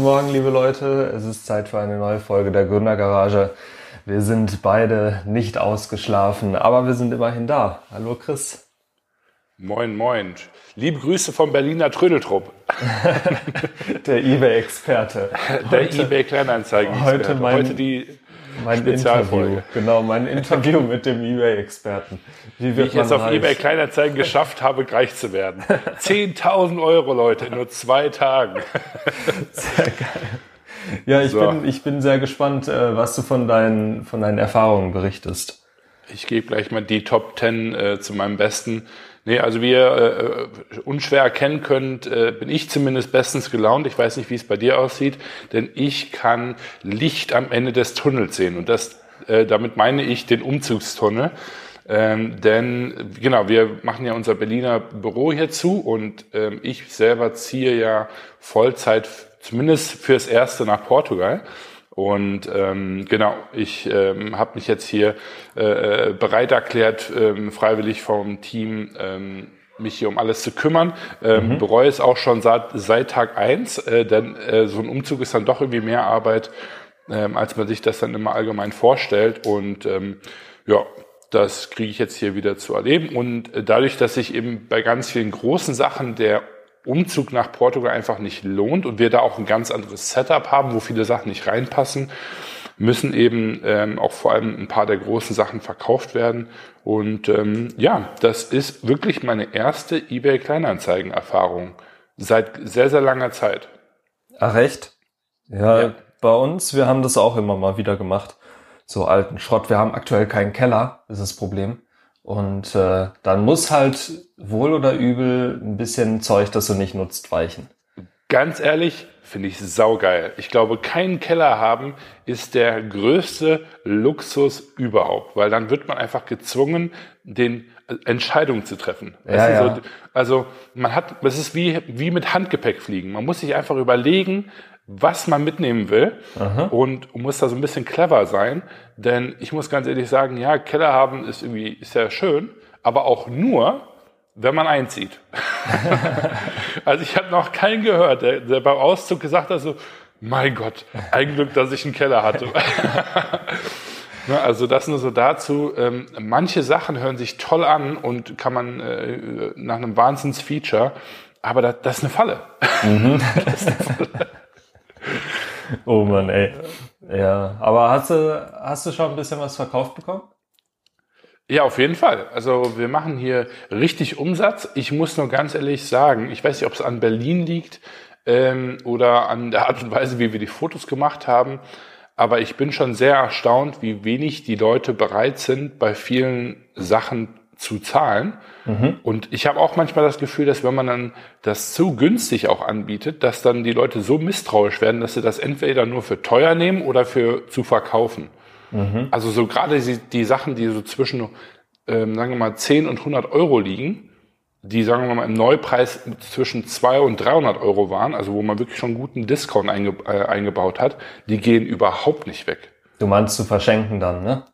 Guten Morgen, liebe Leute. Es ist Zeit für eine neue Folge der Gründergarage. Wir sind beide nicht ausgeschlafen, aber wir sind immerhin da. Hallo Chris. Moin, moin. Liebe Grüße vom Berliner Trödeltrupp. der eBay-Experte. Der eBay-Kleinanzeigen. Heute, mein, heute die mein Interview. Genau, mein Interview mit dem eBay-Experten. Wie, Wie ich es auf reich? eBay Kleinanzeigen geschafft habe, reich zu werden. 10.000 Euro, Leute, in nur zwei Tagen. Sehr geil. Ja, ich, so. bin, ich bin sehr gespannt, äh, was du von deinen, von deinen Erfahrungen berichtest. Ich gebe gleich mal die Top 10 äh, zu meinem Besten. Nee, also wie ihr äh, unschwer erkennen könnt, äh, bin ich zumindest bestens gelaunt. Ich weiß nicht, wie es bei dir aussieht, denn ich kann Licht am Ende des Tunnels sehen. Und das, äh, damit meine ich den Umzugstunnel. Ähm, denn genau, wir machen ja unser Berliner Büro hier zu und ähm, ich selber ziehe ja Vollzeit, zumindest fürs Erste nach Portugal. Und ähm, genau, ich ähm, habe mich jetzt hier äh, äh, bereit erklärt, ähm, freiwillig vom Team ähm, mich hier um alles zu kümmern. Ähm, mhm. Bereue es auch schon seit, seit Tag eins, äh, denn äh, so ein Umzug ist dann doch irgendwie mehr Arbeit, ähm, als man sich das dann immer allgemein vorstellt. Und ähm, ja, das kriege ich jetzt hier wieder zu erleben. Und äh, dadurch, dass ich eben bei ganz vielen großen Sachen der Umzug nach Portugal einfach nicht lohnt und wir da auch ein ganz anderes Setup haben, wo viele Sachen nicht reinpassen, müssen eben ähm, auch vor allem ein paar der großen Sachen verkauft werden. Und ähm, ja, das ist wirklich meine erste eBay Kleinanzeigen-Erfahrung seit sehr, sehr langer Zeit. Ach echt? Ja, ja, bei uns, wir haben das auch immer mal wieder gemacht. So alten Schrott. Wir haben aktuell keinen Keller, ist das Problem. Und äh, dann muss halt wohl oder übel ein bisschen Zeug, das du nicht nutzt, weichen. Ganz ehrlich, finde ich saugeil. Ich glaube, keinen Keller haben ist der größte Luxus überhaupt, weil dann wird man einfach gezwungen, den äh, Entscheidungen zu treffen. Ja, ja. So, also man hat, es ist wie, wie mit Handgepäck fliegen. Man muss sich einfach überlegen, was man mitnehmen will Aha. und muss da so ein bisschen clever sein. Denn ich muss ganz ehrlich sagen, ja, Keller haben ist irgendwie ja schön, aber auch nur, wenn man einzieht. also ich habe noch keinen gehört, der, der beim Auszug gesagt hat so, mein Gott, ein Glück, dass ich einen Keller hatte. also das nur so dazu. Ähm, manche Sachen hören sich toll an und kann man äh, nach einem Wahnsinns-Feature, aber das, das ist eine Falle. Mhm. das ist eine Falle. Oh Mann, ey. Ja, aber hast du, hast du schon ein bisschen was verkauft bekommen? Ja, auf jeden Fall. Also wir machen hier richtig Umsatz. Ich muss nur ganz ehrlich sagen, ich weiß nicht, ob es an Berlin liegt ähm, oder an der Art und Weise, wie wir die Fotos gemacht haben, aber ich bin schon sehr erstaunt, wie wenig die Leute bereit sind, bei vielen Sachen zu zahlen. Mhm. Und ich habe auch manchmal das Gefühl, dass wenn man dann das zu günstig auch anbietet, dass dann die Leute so misstrauisch werden, dass sie das entweder nur für teuer nehmen oder für zu verkaufen. Mhm. Also so gerade die, die, Sachen, die so zwischen, ähm, sagen wir mal, 10 und 100 Euro liegen, die, sagen wir mal, im Neupreis zwischen 200 und 300 Euro waren, also wo man wirklich schon einen guten Discount einge, äh, eingebaut hat, die gehen überhaupt nicht weg. Du meinst zu verschenken dann, ne?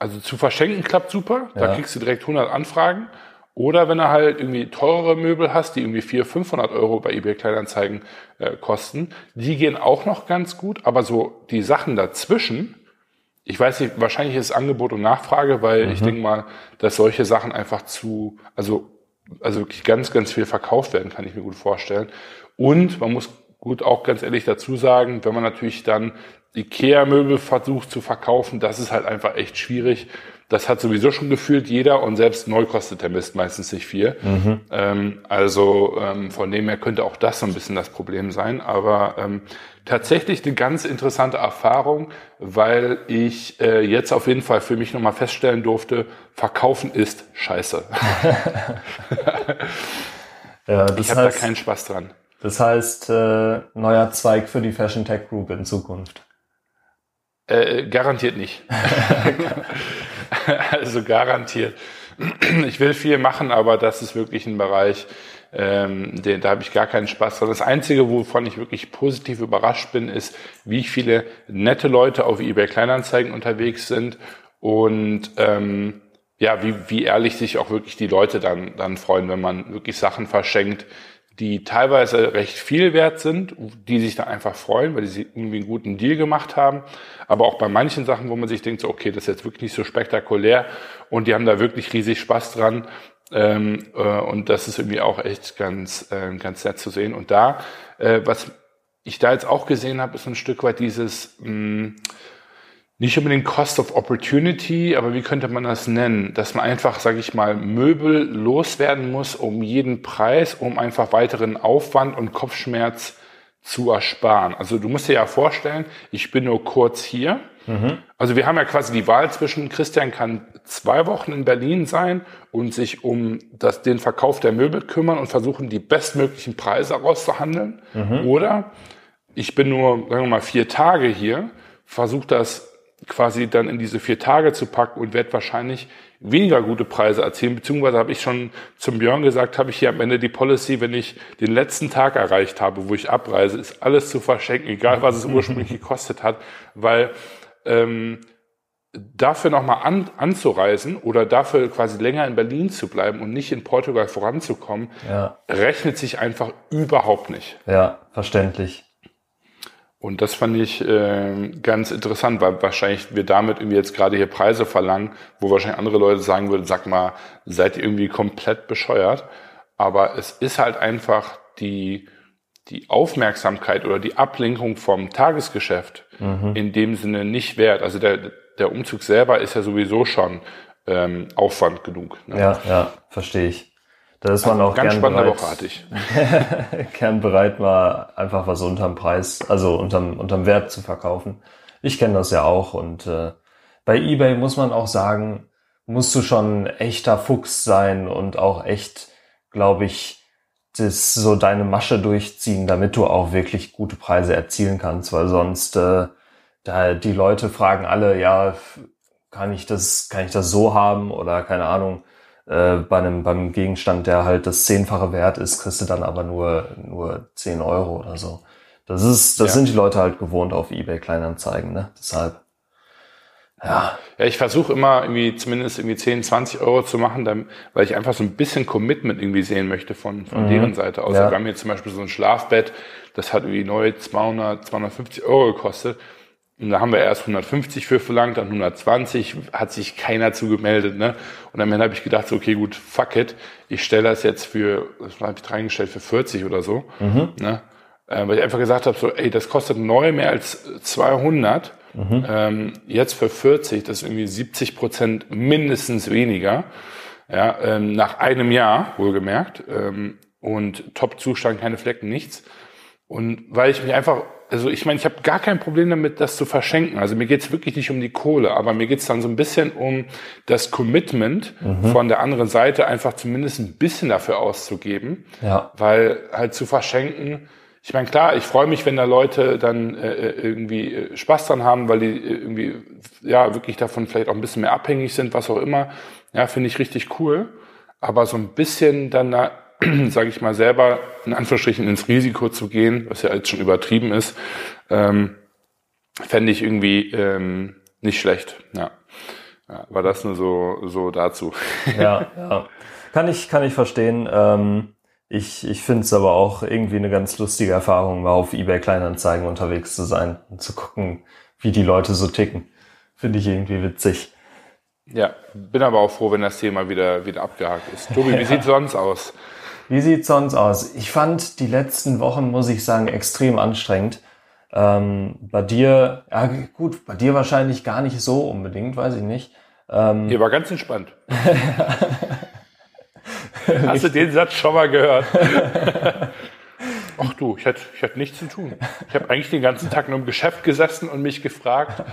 Also zu verschenken klappt super, da kriegst du direkt 100 Anfragen. Oder wenn du halt irgendwie teurere Möbel hast, die irgendwie 400, 500 Euro bei eBay Kleinanzeigen äh, kosten, die gehen auch noch ganz gut. Aber so die Sachen dazwischen, ich weiß nicht, wahrscheinlich ist Angebot und Nachfrage, weil mhm. ich denke mal, dass solche Sachen einfach zu, also, also wirklich ganz, ganz viel verkauft werden, kann ich mir gut vorstellen. Und man muss gut auch ganz ehrlich dazu sagen, wenn man natürlich dann Ikea-Möbel versucht zu verkaufen, das ist halt einfach echt schwierig. Das hat sowieso schon gefühlt jeder und selbst neu kostet der Mist meistens nicht viel. Mhm. Ähm, also ähm, von dem her könnte auch das so ein bisschen das Problem sein. Aber ähm, tatsächlich eine ganz interessante Erfahrung, weil ich äh, jetzt auf jeden Fall für mich nochmal feststellen durfte, verkaufen ist scheiße. ja, ich habe da keinen Spaß dran. Das heißt, äh, neuer Zweig für die Fashion Tech Group in Zukunft. Äh, garantiert nicht. also garantiert. Ich will viel machen, aber das ist wirklich ein Bereich, ähm, den, da habe ich gar keinen Spaß dran. Das Einzige, wovon ich wirklich positiv überrascht bin, ist, wie viele nette Leute auf eBay Kleinanzeigen unterwegs sind und ähm, ja, wie, wie ehrlich sich auch wirklich die Leute dann, dann freuen, wenn man wirklich Sachen verschenkt, die teilweise recht viel wert sind, die sich da einfach freuen, weil sie irgendwie einen guten Deal gemacht haben. Aber auch bei manchen Sachen, wo man sich denkt, so, okay, das ist jetzt wirklich nicht so spektakulär und die haben da wirklich riesig Spaß dran. Ähm, äh, und das ist irgendwie auch echt ganz, äh, ganz nett zu sehen. Und da, äh, was ich da jetzt auch gesehen habe, ist ein Stück weit dieses, mh, nicht unbedingt Cost of Opportunity, aber wie könnte man das nennen? Dass man einfach, sage ich mal, Möbel loswerden muss um jeden Preis, um einfach weiteren Aufwand und Kopfschmerz zu ersparen. Also du musst dir ja vorstellen, ich bin nur kurz hier. Mhm. Also wir haben ja quasi die Wahl zwischen, Christian kann zwei Wochen in Berlin sein und sich um das, den Verkauf der Möbel kümmern und versuchen, die bestmöglichen Preise rauszuhandeln. Mhm. Oder ich bin nur, sagen wir mal, vier Tage hier, versuche das quasi dann in diese vier Tage zu packen und werde wahrscheinlich weniger gute Preise erzielen. Beziehungsweise habe ich schon zum Björn gesagt, habe ich hier am Ende die Policy, wenn ich den letzten Tag erreicht habe, wo ich abreise, ist alles zu verschenken, egal was es ursprünglich gekostet hat, weil ähm, dafür nochmal an, anzureisen oder dafür quasi länger in Berlin zu bleiben und nicht in Portugal voranzukommen, ja. rechnet sich einfach überhaupt nicht. Ja, verständlich. Und das fand ich äh, ganz interessant, weil wahrscheinlich wir damit irgendwie jetzt gerade hier Preise verlangen, wo wahrscheinlich andere Leute sagen würden, sag mal, seid ihr irgendwie komplett bescheuert. Aber es ist halt einfach die, die Aufmerksamkeit oder die Ablenkung vom Tagesgeschäft mhm. in dem Sinne nicht wert. Also der, der Umzug selber ist ja sowieso schon ähm, Aufwand genug. Ne? Ja, ja, verstehe ich. Da ist man also auch ganz gern spannende bereit, Woche hatte ich. gern bereit, mal einfach was unterm Preis, also unterm, unterm Wert zu verkaufen. Ich kenne das ja auch und äh, bei eBay muss man auch sagen, musst du schon ein echter Fuchs sein und auch echt, glaube ich, das so deine Masche durchziehen, damit du auch wirklich gute Preise erzielen kannst, weil sonst äh, da die Leute fragen alle, ja, kann ich das, kann ich das so haben oder keine Ahnung, äh, bei einem beim Gegenstand, der halt das zehnfache Wert ist, kriegst du dann aber nur nur zehn Euro oder so. Das ist, das ja. sind die Leute halt gewohnt auf eBay Kleinanzeigen, ne? Deshalb. Ja. Ja, ich versuche immer irgendwie zumindest irgendwie 10, 20 Euro zu machen, dann, weil ich einfach so ein bisschen Commitment irgendwie sehen möchte von, von mhm. deren Seite aus. Ja. Wir haben hier zum Beispiel so ein Schlafbett, das hat irgendwie neu 200, 250 Euro gekostet. Und da haben wir erst 150 für verlangt, dann 120, hat sich keiner zugemeldet. Ne? Und am Ende habe ich gedacht, so, okay, gut, fuck it. Ich stelle das jetzt für, was habe ich reingestellt, für 40 oder so. Mhm. Ne? Äh, weil ich einfach gesagt habe, so, ey, das kostet neu mehr als 200. Mhm. Ähm, jetzt für 40, das ist irgendwie 70 Prozent mindestens weniger. Ja, ähm, nach einem Jahr, wohlgemerkt. Ähm, und Top-Zustand, keine Flecken, nichts. Und weil ich mich einfach also ich meine, ich habe gar kein Problem damit, das zu verschenken. Also mir geht's wirklich nicht um die Kohle, aber mir geht's dann so ein bisschen um das Commitment mhm. von der anderen Seite, einfach zumindest ein bisschen dafür auszugeben. Ja. Weil halt zu verschenken, ich meine, klar, ich freue mich, wenn da Leute dann äh, äh irgendwie äh, Spaß dran haben, weil die äh, irgendwie ja wirklich davon vielleicht auch ein bisschen mehr abhängig sind, was auch immer. Ja, finde ich richtig cool. Aber so ein bisschen dann da sage ich mal, selber in Anführungsstrichen ins Risiko zu gehen, was ja jetzt schon übertrieben ist, ähm, fände ich irgendwie ähm, nicht schlecht. Ja. ja. War das nur so, so dazu. Ja, ja. Kann ich, kann ich verstehen. Ähm, ich ich finde es aber auch irgendwie eine ganz lustige Erfahrung, mal auf eBay Kleinanzeigen unterwegs zu sein und zu gucken, wie die Leute so ticken. Finde ich irgendwie witzig. Ja, bin aber auch froh, wenn das Thema wieder, wieder abgehakt ist. Tobi, wie sieht sonst aus? Wie sieht's sonst aus? Ich fand die letzten Wochen, muss ich sagen, extrem anstrengend. Ähm, bei dir, ja gut, bei dir wahrscheinlich gar nicht so unbedingt, weiß ich nicht. Ähm, Hier war ganz entspannt. Hast du den Satz schon mal gehört? Ach du, ich hatte, ich hatte nichts zu tun. Ich habe eigentlich den ganzen Tag nur im Geschäft gesessen und mich gefragt,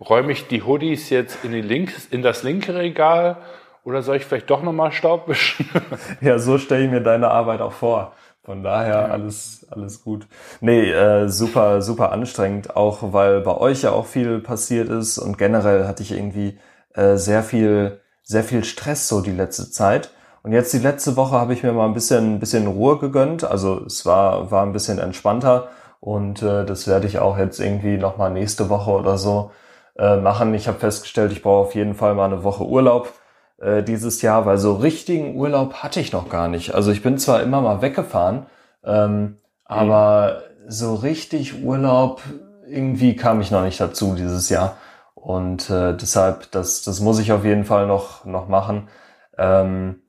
räume ich die Hoodies jetzt in, links, in das linke Regal oder soll ich vielleicht doch nochmal Staub wischen? ja, so stelle ich mir deine Arbeit auch vor. Von daher alles, alles gut. Nee, äh, super, super anstrengend, auch weil bei euch ja auch viel passiert ist und generell hatte ich irgendwie äh, sehr viel, sehr viel Stress so die letzte Zeit. Und jetzt die letzte Woche habe ich mir mal ein bisschen, ein bisschen Ruhe gegönnt. Also es war, war ein bisschen entspannter und äh, das werde ich auch jetzt irgendwie nochmal nächste Woche oder so äh, machen. Ich habe festgestellt, ich brauche auf jeden Fall mal eine Woche Urlaub äh, dieses Jahr, weil so richtigen Urlaub hatte ich noch gar nicht. Also ich bin zwar immer mal weggefahren, Ähm, aber so richtig Urlaub, irgendwie kam ich noch nicht dazu dieses Jahr. Und äh, deshalb, das, das muss ich auf jeden Fall noch, noch machen. Ähm,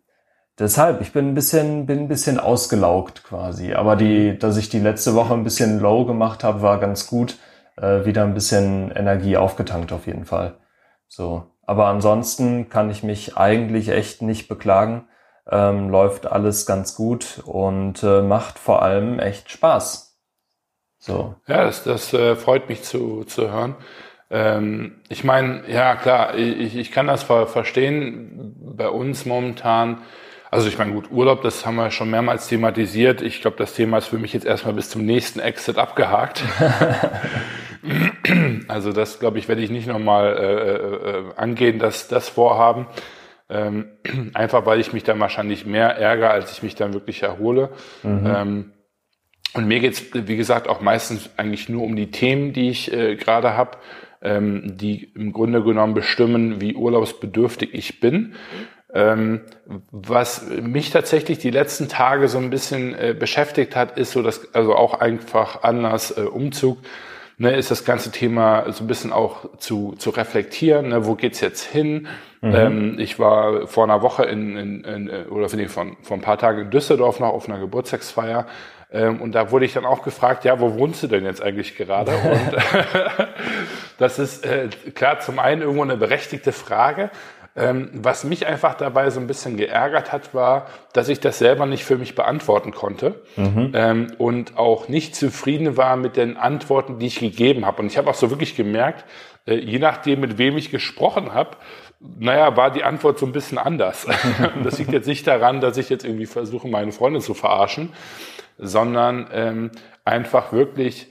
deshalb, ich bin ein bisschen, bin ein bisschen ausgelaugt quasi. Aber die, dass ich die letzte Woche ein bisschen low gemacht habe, war ganz gut. Äh, wieder ein bisschen Energie aufgetankt auf jeden Fall. So. Aber ansonsten kann ich mich eigentlich echt nicht beklagen. Ähm, läuft alles ganz gut und äh, macht vor allem echt Spaß. So. Ja, das, das äh, freut mich zu, zu hören. Ähm, ich meine, ja klar, ich, ich kann das verstehen. Bei uns momentan, also ich meine, gut, Urlaub, das haben wir schon mehrmals thematisiert. Ich glaube, das Thema ist für mich jetzt erstmal bis zum nächsten Exit abgehakt. also das, glaube ich, werde ich nicht nochmal äh, äh, angehen, dass das Vorhaben. Ähm, einfach weil ich mich dann wahrscheinlich mehr ärgere, als ich mich dann wirklich erhole. Mhm. Ähm, und mir geht's, wie gesagt, auch meistens eigentlich nur um die Themen, die ich äh, gerade habe ähm, die im Grunde genommen bestimmen, wie urlaubsbedürftig ich bin. Ähm, was mich tatsächlich die letzten Tage so ein bisschen äh, beschäftigt hat, ist so dass also auch einfach anders äh, Umzug, ne, ist das ganze Thema so ein bisschen auch zu, zu reflektieren, ne, wo geht's jetzt hin? Mhm. Ähm, ich war vor einer Woche in, in, in oder finde ich von vor ein paar Tagen in Düsseldorf noch auf einer Geburtstagsfeier ähm, und da wurde ich dann auch gefragt, ja, wo wohnst du denn jetzt eigentlich gerade? Und das ist äh, klar zum einen irgendwo eine berechtigte Frage. Ähm, was mich einfach dabei so ein bisschen geärgert hat, war, dass ich das selber nicht für mich beantworten konnte mhm. ähm, und auch nicht zufrieden war mit den Antworten, die ich gegeben habe. Und ich habe auch so wirklich gemerkt, äh, je nachdem, mit wem ich gesprochen habe, naja, war die Antwort so ein bisschen anders. das liegt jetzt nicht daran, dass ich jetzt irgendwie versuche, meine Freunde zu verarschen, sondern ähm, einfach wirklich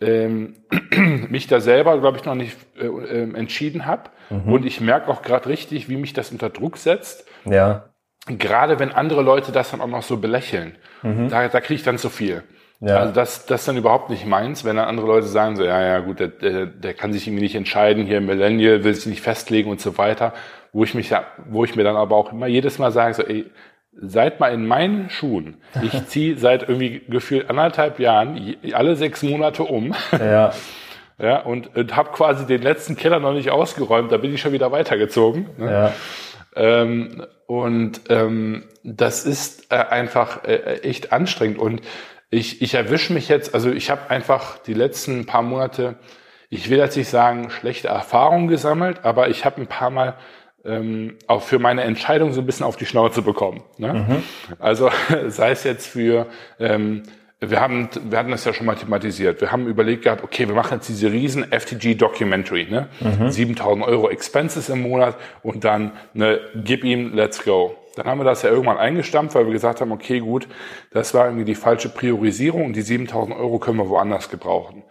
ähm, mich da selber, glaube ich, noch nicht äh, äh, entschieden habe. Mhm. Und ich merke auch gerade richtig, wie mich das unter Druck setzt. Ja. Gerade wenn andere Leute das dann auch noch so belächeln, mhm. da, da kriege ich dann zu viel. Ja. Also das, das ist dann überhaupt nicht meins, wenn dann andere Leute sagen so, ja, ja, gut, der, der, der kann sich irgendwie nicht entscheiden, hier Millennial will sich nicht festlegen und so weiter, wo ich mich ja, wo ich mir dann aber auch immer jedes Mal sage so, ey, seid mal in meinen Schuhen. Ich ziehe seit irgendwie gefühlt anderthalb Jahren alle sechs Monate um. Ja. Ja, und, und habe quasi den letzten Keller noch nicht ausgeräumt, da bin ich schon wieder weitergezogen. Ne? Ja. Ähm, und ähm, das ist äh, einfach äh, echt anstrengend. Und ich, ich erwische mich jetzt, also ich habe einfach die letzten paar Monate, ich will jetzt nicht sagen, schlechte Erfahrungen gesammelt, aber ich habe ein paar Mal ähm, auch für meine Entscheidung so ein bisschen auf die Schnauze bekommen. Ne? Mhm. Also sei es jetzt für, ähm, wir haben, wir hatten das ja schon mal thematisiert. Wir haben überlegt gehabt, okay, wir machen jetzt diese riesen FTG Documentary, ne? Mhm. 7000 Euro Expenses im Monat und dann, ne, gib ihm, let's go. Dann haben wir das ja irgendwann eingestampft, weil wir gesagt haben, okay, gut, das war irgendwie die falsche Priorisierung und die 7000 Euro können wir woanders gebrauchen.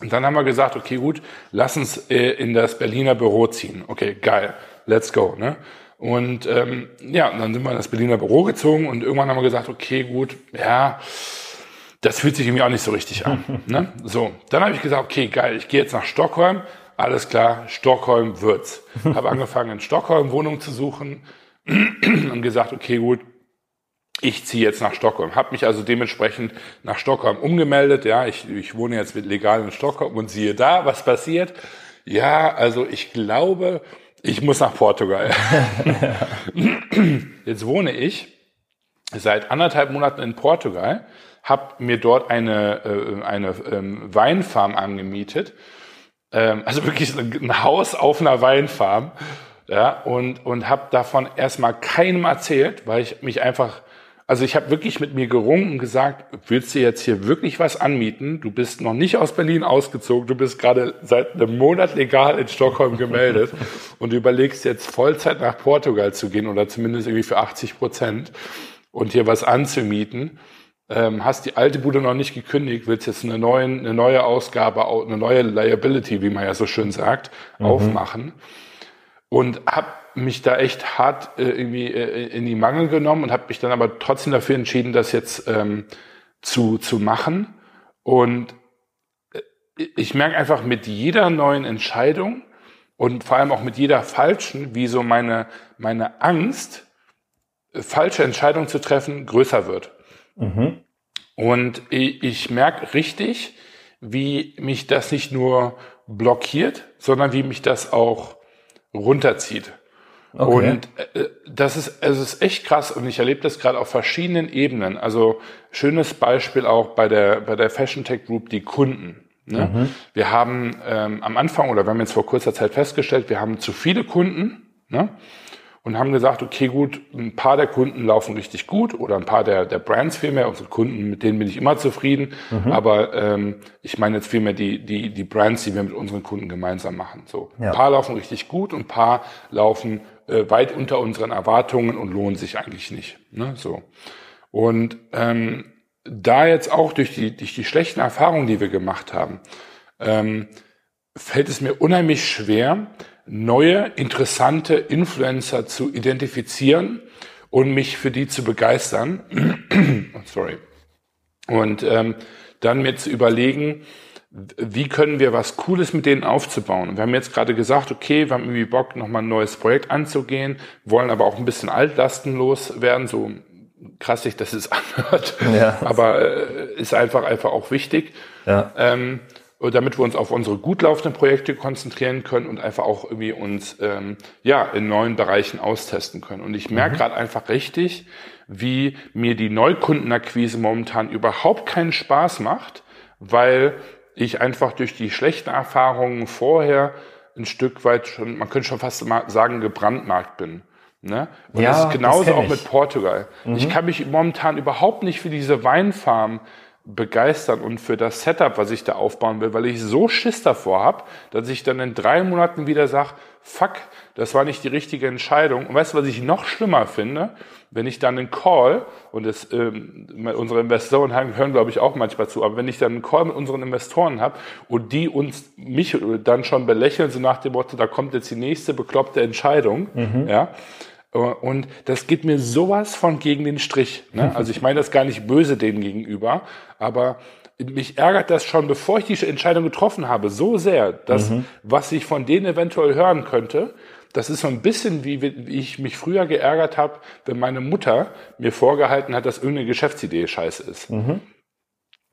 Und dann haben wir gesagt, okay, gut, lass uns äh, in das Berliner Büro ziehen. Okay, geil, let's go. Ne? Und ähm, ja, dann sind wir in das Berliner Büro gezogen und irgendwann haben wir gesagt, okay, gut, ja, das fühlt sich irgendwie auch nicht so richtig an. ne? So, dann habe ich gesagt, okay, geil, ich gehe jetzt nach Stockholm. Alles klar, Stockholm wird's. habe angefangen in Stockholm Wohnung zu suchen und gesagt, okay, gut, ich ziehe jetzt nach Stockholm. Habe mich also dementsprechend nach Stockholm umgemeldet. Ja, ich, ich wohne jetzt legal in Stockholm und siehe da, was passiert. Ja, also ich glaube, ich muss nach Portugal. jetzt wohne ich seit anderthalb Monaten in Portugal, habe mir dort eine, äh, eine ähm, Weinfarm angemietet. Ähm, also wirklich ein Haus auf einer Weinfarm. Ja, und, und habe davon erstmal keinem erzählt, weil ich mich einfach also ich habe wirklich mit mir gerungen und gesagt, willst du jetzt hier wirklich was anmieten? Du bist noch nicht aus Berlin ausgezogen, du bist gerade seit einem Monat legal in Stockholm gemeldet und du überlegst jetzt Vollzeit nach Portugal zu gehen oder zumindest irgendwie für 80 Prozent und hier was anzumieten. Ähm, hast die alte Bude noch nicht gekündigt, willst jetzt eine, neuen, eine neue Ausgabe, eine neue Liability, wie man ja so schön sagt, mhm. aufmachen und habe mich da echt hart äh, irgendwie äh, in die Mangel genommen und habe mich dann aber trotzdem dafür entschieden, das jetzt ähm, zu, zu machen. Und äh, ich merke einfach mit jeder neuen Entscheidung und vor allem auch mit jeder falschen, wie so meine, meine Angst, falsche Entscheidungen zu treffen, größer wird. Mhm. Und ich, ich merke richtig, wie mich das nicht nur blockiert, sondern wie mich das auch runterzieht. Okay. Und äh, das ist, es ist echt krass und ich erlebe das gerade auf verschiedenen Ebenen. Also schönes Beispiel auch bei der, bei der Fashion Tech Group, die Kunden. Ne? Mhm. Wir haben ähm, am Anfang oder wir haben jetzt vor kurzer Zeit festgestellt, wir haben zu viele Kunden. Ne? und haben gesagt, okay, gut, ein paar der Kunden laufen richtig gut oder ein paar der, der Brands vielmehr, unsere Kunden, mit denen bin ich immer zufrieden, mhm. aber ähm, ich meine jetzt vielmehr die, die, die Brands, die wir mit unseren Kunden gemeinsam machen. So, ja. ein paar laufen richtig gut und ein paar laufen äh, weit unter unseren Erwartungen und lohnen sich eigentlich nicht. Ne? So. Und ähm, da jetzt auch durch die, durch die schlechten Erfahrungen, die wir gemacht haben, ähm, fällt es mir unheimlich schwer, neue, interessante Influencer zu identifizieren und mich für die zu begeistern. Sorry. Und ähm, dann mir zu überlegen, wie können wir was Cooles mit denen aufzubauen. Und wir haben jetzt gerade gesagt, okay, wir haben irgendwie Bock, nochmal ein neues Projekt anzugehen, wollen aber auch ein bisschen altlastenlos werden, so krass sich das ist anhört, ja. aber äh, ist einfach einfach auch wichtig. Ja. Ähm, damit wir uns auf unsere gut laufenden Projekte konzentrieren können und einfach auch irgendwie uns ähm, ja in neuen Bereichen austesten können. Und ich merke mhm. gerade einfach richtig, wie mir die Neukundenakquise momentan überhaupt keinen Spaß macht, weil ich einfach durch die schlechten Erfahrungen vorher ein Stück weit schon, man könnte schon fast sagen, gebrandmarkt bin. Ne? Und ja, das ist genauso das auch mit Portugal. Mhm. Ich kann mich momentan überhaupt nicht für diese Weinfarm begeistern und für das Setup, was ich da aufbauen will, weil ich so Schiss davor habe, dass ich dann in drei Monaten wieder sage, fuck, das war nicht die richtige Entscheidung. Und weißt du, was ich noch schlimmer finde? Wenn ich dann einen Call, und das, ähm, unsere Investoren hören, glaube ich, auch manchmal zu, aber wenn ich dann einen Call mit unseren Investoren habe und die uns mich dann schon belächeln, so nach dem Motto, da kommt jetzt die nächste bekloppte Entscheidung, mhm. ja, und das geht mir sowas von gegen den Strich. Ne? Also ich meine das gar nicht böse denen gegenüber, aber mich ärgert das schon, bevor ich die Entscheidung getroffen habe, so sehr, dass mhm. was ich von denen eventuell hören könnte, das ist so ein bisschen wie, wie ich mich früher geärgert habe, wenn meine Mutter mir vorgehalten hat, dass irgendeine Geschäftsidee scheiße ist. Mhm.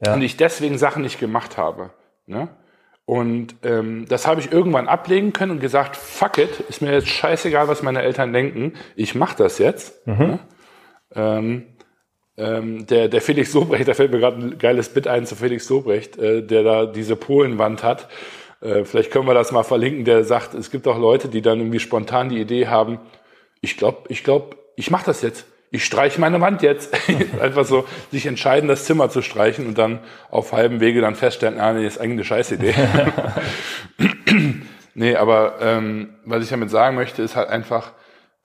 Ja. Und ich deswegen Sachen nicht gemacht habe. Ne? Und ähm, das habe ich irgendwann ablegen können und gesagt, fuck it, ist mir jetzt scheißegal, was meine Eltern denken, ich mache das jetzt. Mhm. Ja? Ähm, ähm, der, der Felix Sobrecht, da fällt mir gerade ein geiles Bit ein zu Felix Sobrecht, äh, der da diese Polenwand hat. Äh, vielleicht können wir das mal verlinken, der sagt, es gibt auch Leute, die dann irgendwie spontan die Idee haben, ich glaube, ich glaube, ich mache das jetzt ich streiche meine Wand jetzt. Einfach so sich entscheiden, das Zimmer zu streichen und dann auf halbem Wege dann feststellen, ah, nee, ist eigentlich eine Scheißidee. nee, aber ähm, was ich damit sagen möchte, ist halt einfach,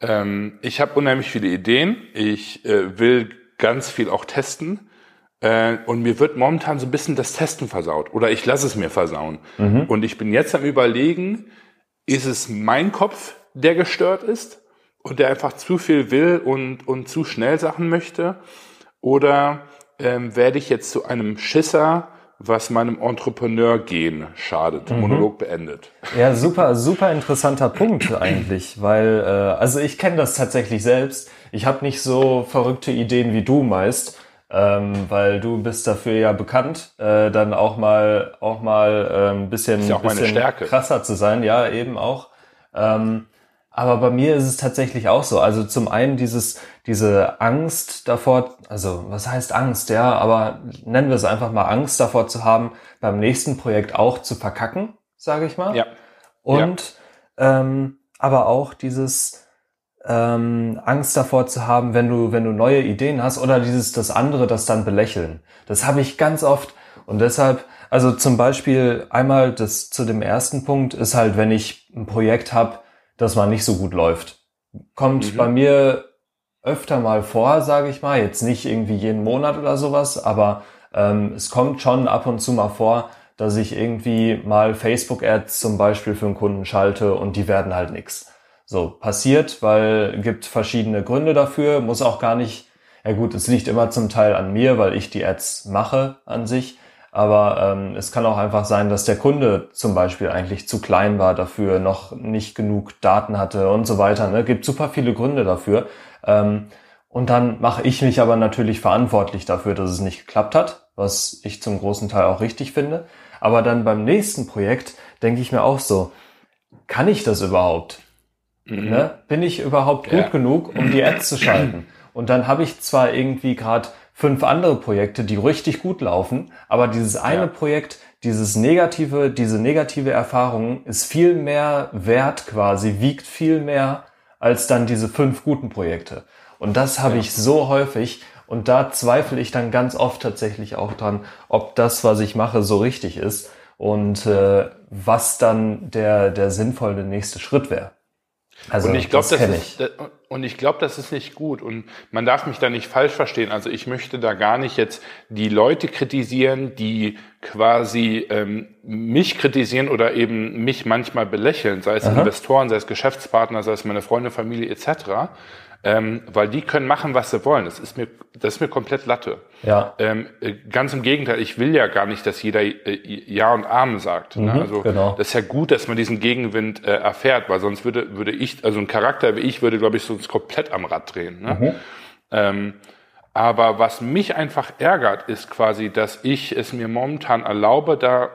ähm, ich habe unheimlich viele Ideen. Ich äh, will ganz viel auch testen. Äh, und mir wird momentan so ein bisschen das Testen versaut. Oder ich lasse es mir versauen. Mhm. Und ich bin jetzt am überlegen, ist es mein Kopf, der gestört ist? und der einfach zu viel will und, und zu schnell Sachen möchte? Oder ähm, werde ich jetzt zu einem Schisser, was meinem Entrepreneur-Gehen schadet? Mhm. Monolog beendet. Ja, super, super interessanter Punkt eigentlich, weil, äh, also ich kenne das tatsächlich selbst. Ich habe nicht so verrückte Ideen wie du meist. Ähm, weil du bist dafür ja bekannt, äh, dann auch mal auch mal äh, ein bisschen, ja bisschen krasser zu sein, ja eben auch. Ähm, aber bei mir ist es tatsächlich auch so. Also zum einen dieses, diese Angst davor, also was heißt Angst, ja, aber nennen wir es einfach mal Angst davor zu haben, beim nächsten Projekt auch zu verkacken, sage ich mal. Ja. Und ja. Ähm, aber auch dieses ähm, Angst davor zu haben, wenn du, wenn du neue Ideen hast oder dieses das andere, das dann belächeln. Das habe ich ganz oft und deshalb, also zum Beispiel einmal das zu dem ersten Punkt ist halt, wenn ich ein Projekt habe, das mal nicht so gut läuft. Kommt mhm. bei mir öfter mal vor, sage ich mal. Jetzt nicht irgendwie jeden Monat oder sowas, aber ähm, es kommt schon ab und zu mal vor, dass ich irgendwie mal Facebook-Ads zum Beispiel für einen Kunden schalte und die werden halt nix. So, passiert, weil gibt verschiedene Gründe dafür, muss auch gar nicht, ja gut, es liegt immer zum Teil an mir, weil ich die Ads mache an sich. Aber ähm, es kann auch einfach sein, dass der Kunde zum Beispiel eigentlich zu klein war dafür, noch nicht genug Daten hatte und so weiter. Ne? Gibt super viele Gründe dafür. Ähm, Und dann mache ich mich aber natürlich verantwortlich dafür, dass es nicht geklappt hat, was ich zum großen Teil auch richtig finde. Aber dann beim nächsten Projekt denke ich mir auch so, kann ich das überhaupt? Mhm. Ne? Bin ich überhaupt gut ja. genug, um die Ads zu schalten? Und dann habe ich zwar irgendwie gerade fünf andere Projekte, die richtig gut laufen, aber dieses eine ja. Projekt, dieses negative, diese negative Erfahrung ist viel mehr wert quasi, wiegt viel mehr als dann diese fünf guten Projekte. Und das habe ja. ich so häufig und da zweifle ich dann ganz oft tatsächlich auch dran, ob das, was ich mache, so richtig ist und äh, was dann der, der sinnvolle nächste Schritt wäre. Also und ich glaube, das, das ist, und ich glaube, das ist nicht gut und man darf mich da nicht falsch verstehen. Also ich möchte da gar nicht jetzt die Leute kritisieren, die quasi ähm, mich kritisieren oder eben mich manchmal belächeln, sei es Aha. Investoren, sei es Geschäftspartner, sei es meine Freunde, Familie etc ähm, weil die können machen, was sie wollen. Das ist mir, das ist mir komplett Latte. Ja. Ähm, äh, ganz im Gegenteil, ich will ja gar nicht, dass jeder äh, Ja und Amen sagt. Ne? Mhm, ne? Also genau. das ist ja gut, dass man diesen Gegenwind äh, erfährt, weil sonst würde, würde ich, also ein Charakter wie ich, würde, glaube ich, sonst komplett am Rad drehen. Ne? Mhm. Ähm, aber was mich einfach ärgert, ist quasi, dass ich es mir momentan erlaube, da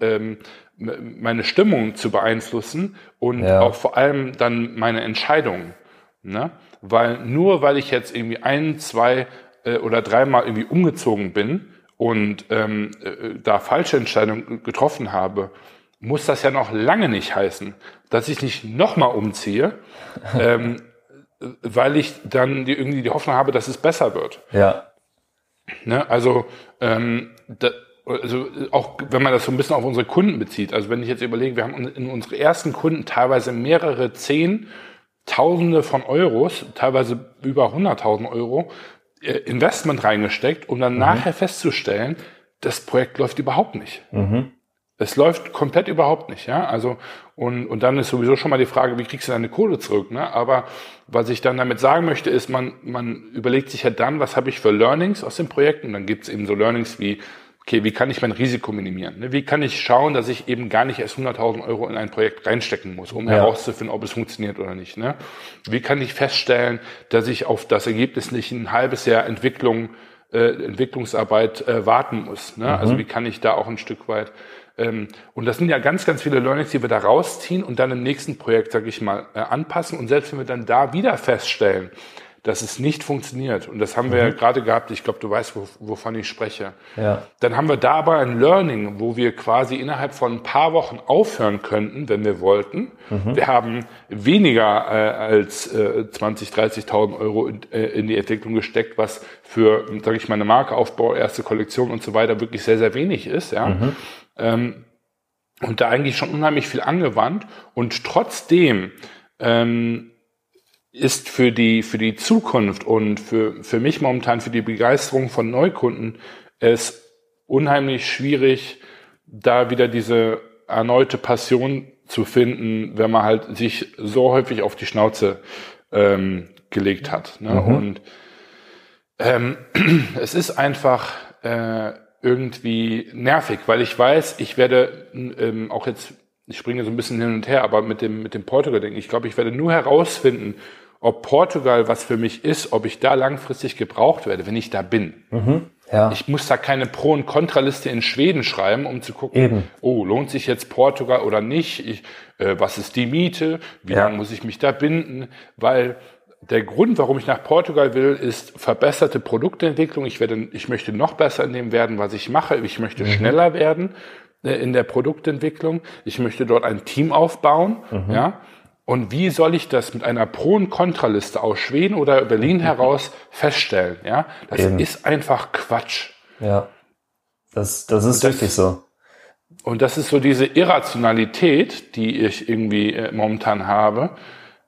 ähm, meine Stimmung zu beeinflussen und ja. auch vor allem dann meine Entscheidungen. Ne? Weil nur weil ich jetzt irgendwie ein, zwei äh, oder dreimal irgendwie umgezogen bin und ähm, äh, da falsche Entscheidungen getroffen habe, muss das ja noch lange nicht heißen, dass ich nicht nochmal umziehe, ähm, weil ich dann die, irgendwie die Hoffnung habe, dass es besser wird. Ja. Ne? Also, ähm, da, also auch wenn man das so ein bisschen auf unsere Kunden bezieht, also wenn ich jetzt überlege, wir haben in unsere ersten Kunden teilweise mehrere zehn Tausende von Euros, teilweise über 100.000 Euro, äh, Investment reingesteckt, um dann mhm. nachher festzustellen, das Projekt läuft überhaupt nicht. Mhm. Es läuft komplett überhaupt nicht, ja. Also, und, und dann ist sowieso schon mal die Frage, wie kriegst du deine Kohle zurück, ne? Aber was ich dann damit sagen möchte, ist, man, man überlegt sich ja dann, was habe ich für Learnings aus dem Projekt? Und dann gibt es eben so Learnings wie, okay, wie kann ich mein Risiko minimieren? Ne? Wie kann ich schauen, dass ich eben gar nicht erst 100.000 Euro in ein Projekt reinstecken muss, um ja. herauszufinden, ob es funktioniert oder nicht? Ne? Wie kann ich feststellen, dass ich auf das Ergebnis nicht ein halbes Jahr Entwicklung, äh, Entwicklungsarbeit äh, warten muss? Ne? Also mhm. Also wie kann ich da auch ein Stück weit ähm, und das sind ja ganz, ganz viele Learnings, die wir da rausziehen und dann im nächsten Projekt, sage ich mal, äh, anpassen. Und selbst wenn wir dann da wieder feststellen, dass es nicht funktioniert. Und das haben mhm. wir ja gerade gehabt. Ich glaube, du weißt, wovon ich spreche. Ja. Dann haben wir da aber ein Learning, wo wir quasi innerhalb von ein paar Wochen aufhören könnten, wenn wir wollten. Mhm. Wir haben weniger äh, als äh, 20, 30.000 Euro in, äh, in, die Entwicklung gesteckt, was für, sage ich mal, eine Markeaufbau, erste Kollektion und so weiter wirklich sehr, sehr wenig ist. Ja. Mhm. Ähm, und da eigentlich schon unheimlich viel angewandt. Und trotzdem ähm, ist für die, für die Zukunft und für, für mich momentan für die Begeisterung von Neukunden es unheimlich schwierig, da wieder diese erneute Passion zu finden, wenn man halt sich so häufig auf die Schnauze ähm, gelegt hat. Ne? Mhm. Und ähm, es ist einfach äh, irgendwie nervig, weil ich weiß, ich werde ähm, auch jetzt, ich springe so ein bisschen hin und her, aber mit dem, mit dem Portugal-Ding, ich glaube, ich werde nur herausfinden, ob Portugal was für mich ist, ob ich da langfristig gebraucht werde, wenn ich da bin. Mhm, ja. Ich muss da keine Pro- und Kontraliste in Schweden schreiben, um zu gucken, Eben. oh, lohnt sich jetzt Portugal oder nicht? Ich, äh, was ist die Miete? Wie ja. lange muss ich mich da binden? Weil der Grund, warum ich nach Portugal will, ist verbesserte Produktentwicklung. Ich werde, ich möchte noch besser in dem werden, was ich mache. Ich möchte mhm. schneller werden in der Produktentwicklung. Ich möchte dort ein Team aufbauen, mhm. ja. Und wie soll ich das mit einer Pro- und Kontraliste aus Schweden oder Berlin mhm. heraus feststellen? Ja, das Eben. ist einfach Quatsch. Ja, das, das ist das, wirklich so. Und das ist so diese Irrationalität, die ich irgendwie äh, momentan habe,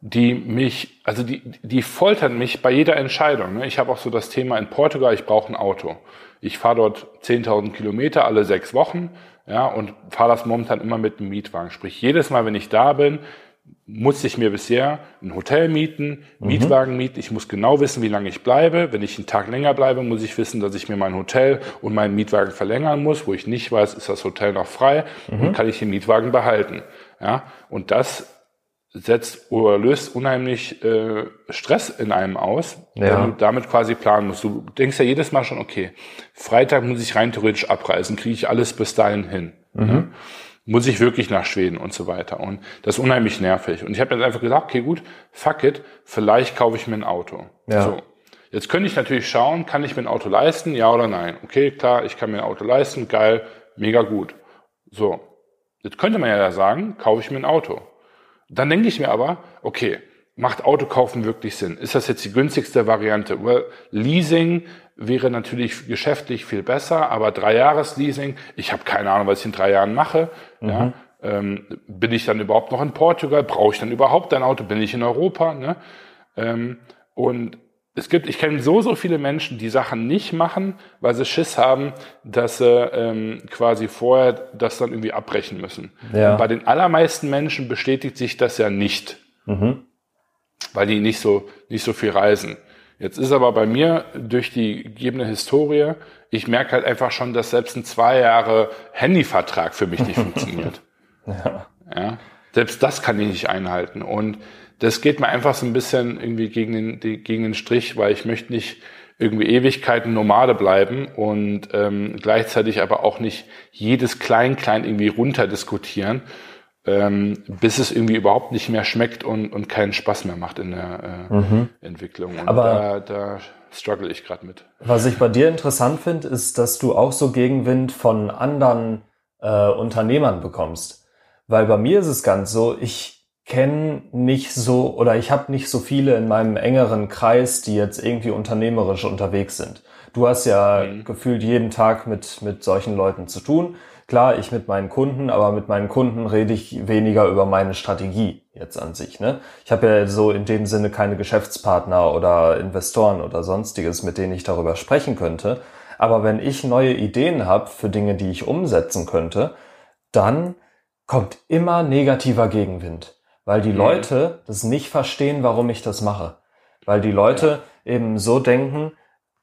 die mich, also die, die foltern mich bei jeder Entscheidung. Ne? Ich habe auch so das Thema in Portugal, ich brauche ein Auto. Ich fahre dort 10.000 Kilometer alle sechs Wochen ja, und fahre das momentan immer mit einem Mietwagen. Sprich, jedes Mal, wenn ich da bin, musste ich mir bisher ein Hotel mieten, mhm. Mietwagen mieten. Ich muss genau wissen, wie lange ich bleibe. Wenn ich einen Tag länger bleibe, muss ich wissen, dass ich mir mein Hotel und meinen Mietwagen verlängern muss. Wo ich nicht weiß, ist das Hotel noch frei mhm. und kann ich den Mietwagen behalten. Ja, und das setzt oder löst unheimlich äh, Stress in einem aus, ja. wenn du damit quasi planen musst. Du denkst ja jedes Mal schon, okay, Freitag muss ich rein theoretisch abreisen, kriege ich alles bis dahin hin. Mhm. Ja? Muss ich wirklich nach Schweden und so weiter. Und das ist unheimlich nervig. Und ich habe dann einfach gesagt, okay, gut, fuck it, vielleicht kaufe ich mir ein Auto. Ja. So. Jetzt könnte ich natürlich schauen, kann ich mir ein Auto leisten, ja oder nein? Okay, klar, ich kann mir ein Auto leisten, geil, mega gut. So. Jetzt könnte man ja sagen, kaufe ich mir ein Auto. Dann denke ich mir aber, okay, macht Autokaufen wirklich Sinn? Ist das jetzt die günstigste Variante? Well, Leasing wäre natürlich geschäftlich viel besser, aber drei Jahres Leasing, ich habe keine Ahnung, was ich in drei Jahren mache. Mhm. Ja, ähm, bin ich dann überhaupt noch in Portugal? Brauche ich dann überhaupt ein Auto? Bin ich in Europa? Ne? Ähm, und es gibt, ich kenne so, so viele Menschen, die Sachen nicht machen, weil sie Schiss haben, dass sie ähm, quasi vorher das dann irgendwie abbrechen müssen. Ja. bei den allermeisten Menschen bestätigt sich das ja nicht, mhm. weil die nicht so, nicht so viel reisen. Jetzt ist aber bei mir durch die gegebene Historie, ich merke halt einfach schon, dass selbst ein zwei Jahre Handyvertrag für mich nicht funktioniert. Ja. ja. Selbst das kann ich nicht einhalten. Und das geht mir einfach so ein bisschen irgendwie gegen den, gegen den Strich, weil ich möchte nicht irgendwie Ewigkeiten Nomade bleiben und ähm, gleichzeitig aber auch nicht jedes Klein-Klein irgendwie runterdiskutieren, ähm, bis es irgendwie überhaupt nicht mehr schmeckt und, und keinen Spaß mehr macht in der äh, mhm. Entwicklung. Und aber da, da struggle ich gerade mit. Was ich bei dir interessant finde, ist, dass du auch so Gegenwind von anderen äh, Unternehmern bekommst. Weil bei mir ist es ganz so, ich kenne nicht so oder ich habe nicht so viele in meinem engeren Kreis, die jetzt irgendwie unternehmerisch unterwegs sind. Du hast ja mhm. gefühlt jeden Tag mit, mit solchen Leuten zu tun. Klar, ich mit meinen Kunden, aber mit meinen Kunden rede ich weniger über meine Strategie jetzt an sich. Ne? Ich habe ja so in dem Sinne keine Geschäftspartner oder Investoren oder sonstiges, mit denen ich darüber sprechen könnte. Aber wenn ich neue Ideen habe für Dinge, die ich umsetzen könnte, dann kommt immer negativer Gegenwind weil die mhm. Leute das nicht verstehen, warum ich das mache. Weil die Leute ja. eben so denken,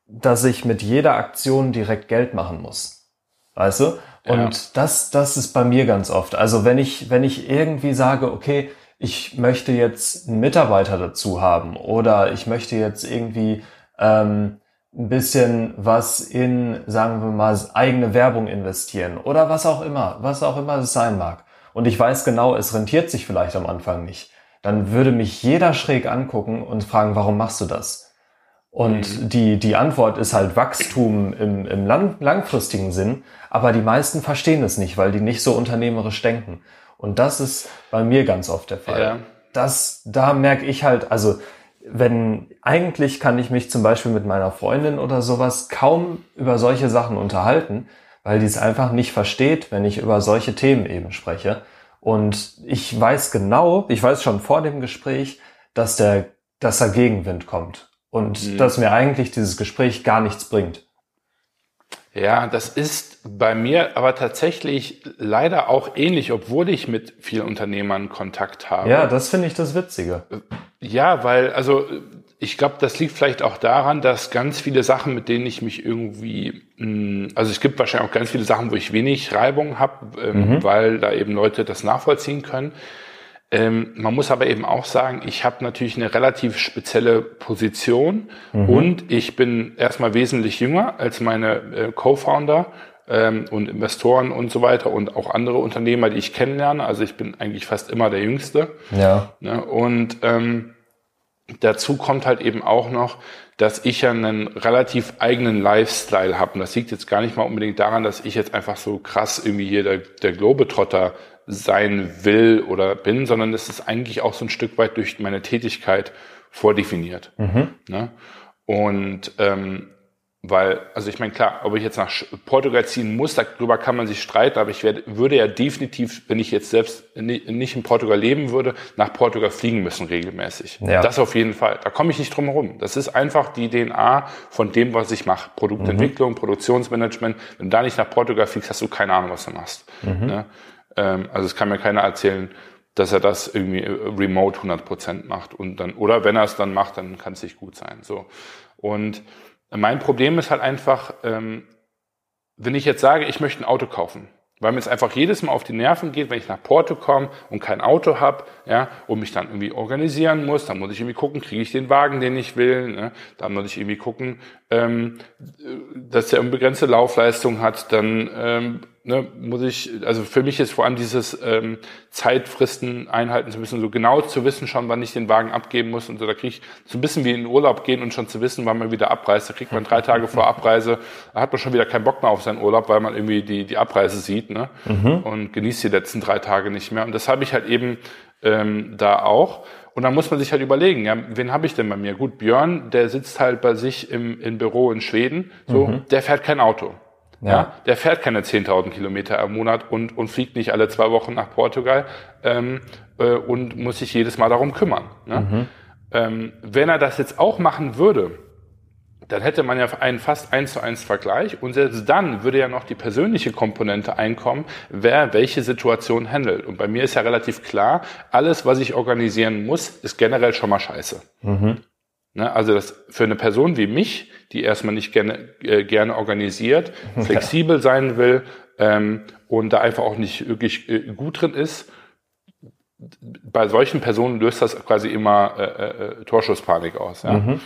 dass ich mit jeder Aktion direkt Geld machen muss. Weißt du? Und ja. das, das ist bei mir ganz oft. Also wenn ich, wenn ich irgendwie sage, okay, ich möchte jetzt einen Mitarbeiter dazu haben oder ich möchte jetzt irgendwie ähm, ein bisschen was in, sagen wir mal, eigene Werbung investieren oder was auch immer, was auch immer es sein mag und ich weiß genau, es rentiert sich vielleicht am Anfang nicht, dann würde mich jeder schräg angucken und fragen, warum machst du das? Und mhm. die, die Antwort ist halt Wachstum im, im lang, langfristigen Sinn, aber die meisten verstehen es nicht, weil die nicht so unternehmerisch denken. Und das ist bei mir ganz oft der Fall. Ja. Das, da merke ich halt, also wenn eigentlich kann ich mich zum Beispiel mit meiner Freundin oder sowas kaum über solche Sachen unterhalten, weil die es einfach nicht versteht, wenn ich über solche Themen eben spreche. Und ich weiß genau, ich weiß schon vor dem Gespräch, dass der, dass der Gegenwind kommt und mhm. dass mir eigentlich dieses Gespräch gar nichts bringt. Ja, das ist bei mir aber tatsächlich leider auch ähnlich, obwohl ich mit vielen Unternehmern Kontakt habe. Ja, das finde ich das Witzige. Ja, weil, also ich glaube, das liegt vielleicht auch daran, dass ganz viele Sachen, mit denen ich mich irgendwie, hm, also es gibt wahrscheinlich auch ganz viele Sachen, wo ich wenig Reibung habe, ähm, mhm. weil da eben Leute das nachvollziehen können. Ähm, man muss aber eben auch sagen, ich habe natürlich eine relativ spezielle Position mhm. und ich bin erstmal wesentlich jünger als meine äh, Co-Founder ähm, und Investoren und so weiter und auch andere Unternehmer, die ich kennenlerne. Also ich bin eigentlich fast immer der Jüngste. Ja. Ne? Und ähm, Dazu kommt halt eben auch noch, dass ich ja einen relativ eigenen Lifestyle habe. Und das liegt jetzt gar nicht mal unbedingt daran, dass ich jetzt einfach so krass irgendwie hier der, der Globetrotter sein will oder bin, sondern es ist eigentlich auch so ein Stück weit durch meine Tätigkeit vordefiniert. Mhm. Ne? Und ähm, weil, also ich meine, klar, ob ich jetzt nach Portugal ziehen muss, darüber kann man sich streiten, aber ich werde, würde ja definitiv, wenn ich jetzt selbst nicht in Portugal leben würde, nach Portugal fliegen müssen regelmäßig. Ja. Das auf jeden Fall. Da komme ich nicht drum herum. Das ist einfach die DNA von dem, was ich mache. Produktentwicklung, mhm. Produktionsmanagement. Wenn du da nicht nach Portugal fliegst, hast du keine Ahnung, was du machst. Mhm. Ne? Ähm, also es kann mir keiner erzählen, dass er das irgendwie äh, remote 100 Prozent macht und dann, oder wenn er es dann macht, dann kann es nicht gut sein. So. Und mein Problem ist halt einfach, ähm, wenn ich jetzt sage, ich möchte ein Auto kaufen weil mir es einfach jedes Mal auf die Nerven geht, wenn ich nach Porto komme und kein Auto habe, ja, und mich dann irgendwie organisieren muss, dann muss ich irgendwie gucken, kriege ich den Wagen, den ich will, ne? dann muss ich irgendwie gucken, ähm, dass der unbegrenzte Laufleistung hat, dann ähm, ne, muss ich, also für mich ist vor allem dieses ähm, Zeitfristen einhalten zu müssen, so genau zu wissen schon, wann ich den Wagen abgeben muss und so, da kriege ich so ein bisschen wie in den Urlaub gehen und schon zu wissen, wann man wieder abreist. Da kriegt man drei Tage vor Abreise, da hat man schon wieder keinen Bock mehr auf seinen Urlaub, weil man irgendwie die, die Abreise sieht ne? Mhm. und genießt die letzten drei Tage nicht mehr. Und das habe ich halt eben ähm, da auch. Und dann muss man sich halt überlegen, ja, wen habe ich denn bei mir? Gut, Björn, der sitzt halt bei sich im, im Büro in Schweden, so, mhm. der fährt kein Auto. Ja. ja. der fährt keine 10.000 Kilometer im Monat und, und fliegt nicht alle zwei Wochen nach Portugal ähm, äh, und muss sich jedes Mal darum kümmern. Ne? Mhm. Ähm, wenn er das jetzt auch machen würde, dann hätte man ja einen fast eins zu eins Vergleich und selbst dann würde ja noch die persönliche Komponente einkommen, wer welche Situation handelt. Und bei mir ist ja relativ klar, alles, was ich organisieren muss, ist generell schon mal scheiße. Mhm. Ne, also das für eine Person wie mich, die erstmal nicht gerne, äh, gerne organisiert, flexibel ja. sein will ähm, und da einfach auch nicht wirklich äh, gut drin ist, bei solchen Personen löst das quasi immer äh, äh, Torschusspanik aus. Ja? Mhm.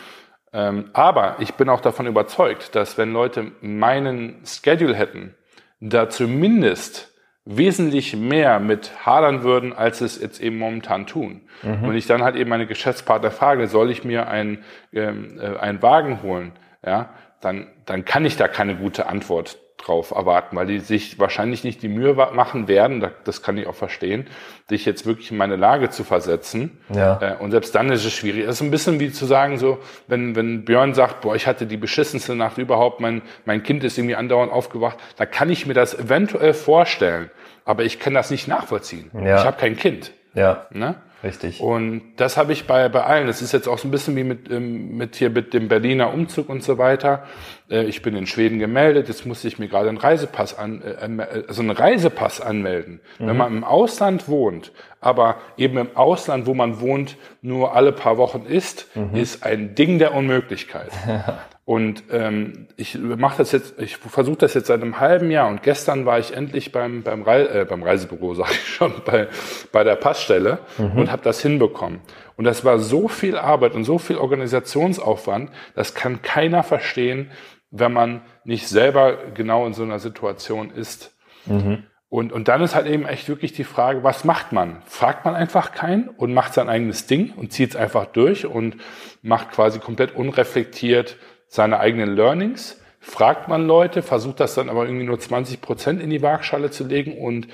Ähm, aber ich bin auch davon überzeugt, dass wenn Leute meinen Schedule hätten, da zumindest wesentlich mehr mit hadern würden, als es jetzt eben momentan tun. Mhm. Und ich dann halt eben meine Geschäftspartner frage, soll ich mir einen, ähm, äh, einen Wagen holen? Ja, dann, dann kann ich da keine gute Antwort drauf erwarten, weil die sich wahrscheinlich nicht die Mühe machen werden, das kann ich auch verstehen, dich jetzt wirklich in meine Lage zu versetzen. Ja. Äh, und selbst dann ist es schwierig. Es ist ein bisschen wie zu sagen, so, wenn, wenn Björn sagt, boah, ich hatte die beschissenste Nacht überhaupt, mein, mein Kind ist irgendwie andauernd aufgewacht, da kann ich mir das eventuell vorstellen, aber ich kann das nicht nachvollziehen. Ja. Ich habe kein Kind. Ja. Ne? Richtig. Und das habe ich bei, bei allen. Das ist jetzt auch so ein bisschen wie mit, ähm, mit hier mit dem Berliner Umzug und so weiter. Äh, ich bin in Schweden gemeldet, jetzt musste ich mir gerade einen Reisepass an, äh, also einen Reisepass anmelden. Mhm. Wenn man im Ausland wohnt, aber eben im Ausland, wo man wohnt, nur alle paar Wochen ist, mhm. ist ein Ding der Unmöglichkeit. Und ähm, ich mache das jetzt, ich versuche das jetzt seit einem halben Jahr und gestern war ich endlich beim beim, Rei äh, beim Reisebüro, sage ich schon, bei bei der Passstelle mhm. und habe das hinbekommen. Und das war so viel Arbeit und so viel Organisationsaufwand, das kann keiner verstehen, wenn man nicht selber genau in so einer Situation ist. Mhm. Und, und dann ist halt eben echt wirklich die Frage, was macht man? Fragt man einfach keinen und macht sein eigenes Ding und zieht es einfach durch und macht quasi komplett unreflektiert seine eigenen Learnings, fragt man Leute, versucht das dann aber irgendwie nur 20 Prozent in die Waagschale zu legen und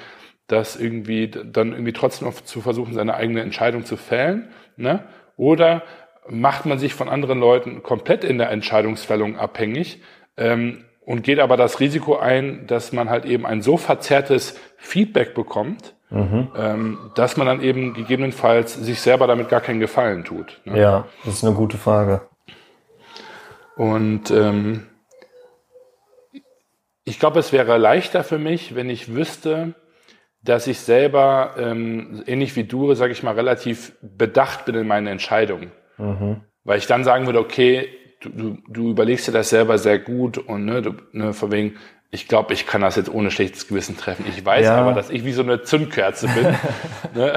das irgendwie dann irgendwie trotzdem noch zu versuchen, seine eigene Entscheidung zu fällen, ne? Oder macht man sich von anderen Leuten komplett in der Entscheidungsfällung abhängig ähm, und geht aber das Risiko ein, dass man halt eben ein so verzerrtes Feedback bekommt, mhm. ähm, dass man dann eben gegebenenfalls sich selber damit gar keinen Gefallen tut. Ne? Ja, das ist eine gute Frage. Und ähm, ich glaube, es wäre leichter für mich, wenn ich wüsste, dass ich selber, ähm, ähnlich wie du, sage ich mal, relativ bedacht bin in meinen Entscheidungen. Mhm. Weil ich dann sagen würde, okay, du, du, du überlegst dir das selber sehr gut und ne, du, ne, von wegen, ich glaube, ich kann das jetzt ohne schlechtes Gewissen treffen. Ich weiß ja. aber, dass ich wie so eine Zündkerze bin. ne?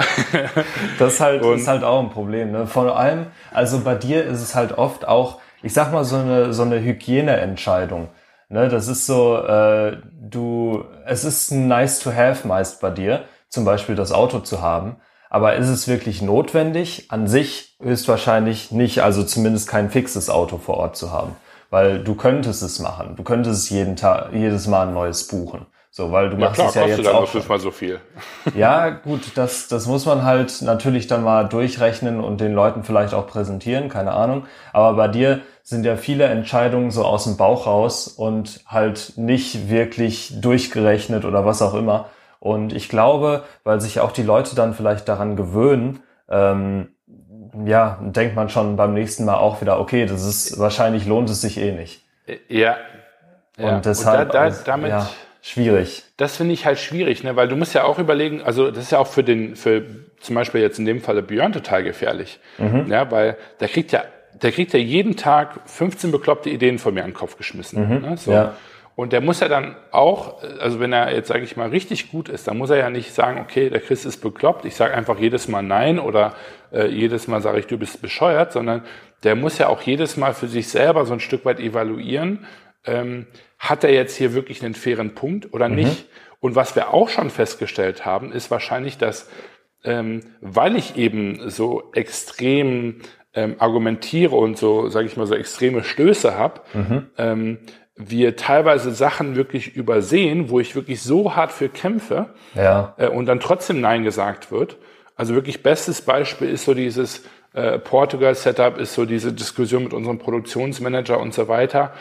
Das halt, ist halt auch ein Problem. Ne? Vor allem, also bei dir ist es halt oft auch, ich sag mal, so eine, so eine Hygieneentscheidung. Ne, das ist so, äh, du, es ist nice to have meist bei dir, zum Beispiel das Auto zu haben. Aber ist es wirklich notwendig? An sich höchstwahrscheinlich nicht, also zumindest kein fixes Auto vor Ort zu haben. Weil du könntest es machen. Du könntest jeden Tag, jedes Mal ein neues buchen. So, weil du ja, machst klar, es ja jetzt auch fünfmal so viel. Ja, gut, das, das muss man halt natürlich dann mal durchrechnen und den Leuten vielleicht auch präsentieren, keine Ahnung. Aber bei dir sind ja viele Entscheidungen so aus dem Bauch raus und halt nicht wirklich durchgerechnet oder was auch immer. Und ich glaube, weil sich auch die Leute dann vielleicht daran gewöhnen, ähm, ja, denkt man schon beim nächsten Mal auch wieder, okay, das ist wahrscheinlich lohnt es sich eh nicht. Ja. ja. Und deshalb, und da, da, damit, ja schwierig. Das finde ich halt schwierig, ne? weil du musst ja auch überlegen, also das ist ja auch für den, für zum Beispiel jetzt in dem Falle Björn total gefährlich, mhm. ja, weil der kriegt ja, der kriegt ja jeden Tag 15 bekloppte Ideen von mir an den Kopf geschmissen. Mhm. Ne? So. Ja. Und der muss ja dann auch, also wenn er jetzt, sage ich mal, richtig gut ist, dann muss er ja nicht sagen, okay, der Chris ist bekloppt, ich sage einfach jedes Mal nein oder äh, jedes Mal sage ich, du bist bescheuert, sondern der muss ja auch jedes Mal für sich selber so ein Stück weit evaluieren, ähm, hat er jetzt hier wirklich einen fairen Punkt oder mhm. nicht? Und was wir auch schon festgestellt haben, ist wahrscheinlich, dass ähm, weil ich eben so extrem ähm, argumentiere und so, sage ich mal, so extreme Stöße habe, mhm. ähm, wir teilweise Sachen wirklich übersehen, wo ich wirklich so hart für kämpfe ja. äh, und dann trotzdem Nein gesagt wird. Also wirklich bestes Beispiel ist so dieses äh, Portugal-Setup, ist so diese Diskussion mit unserem Produktionsmanager und so weiter.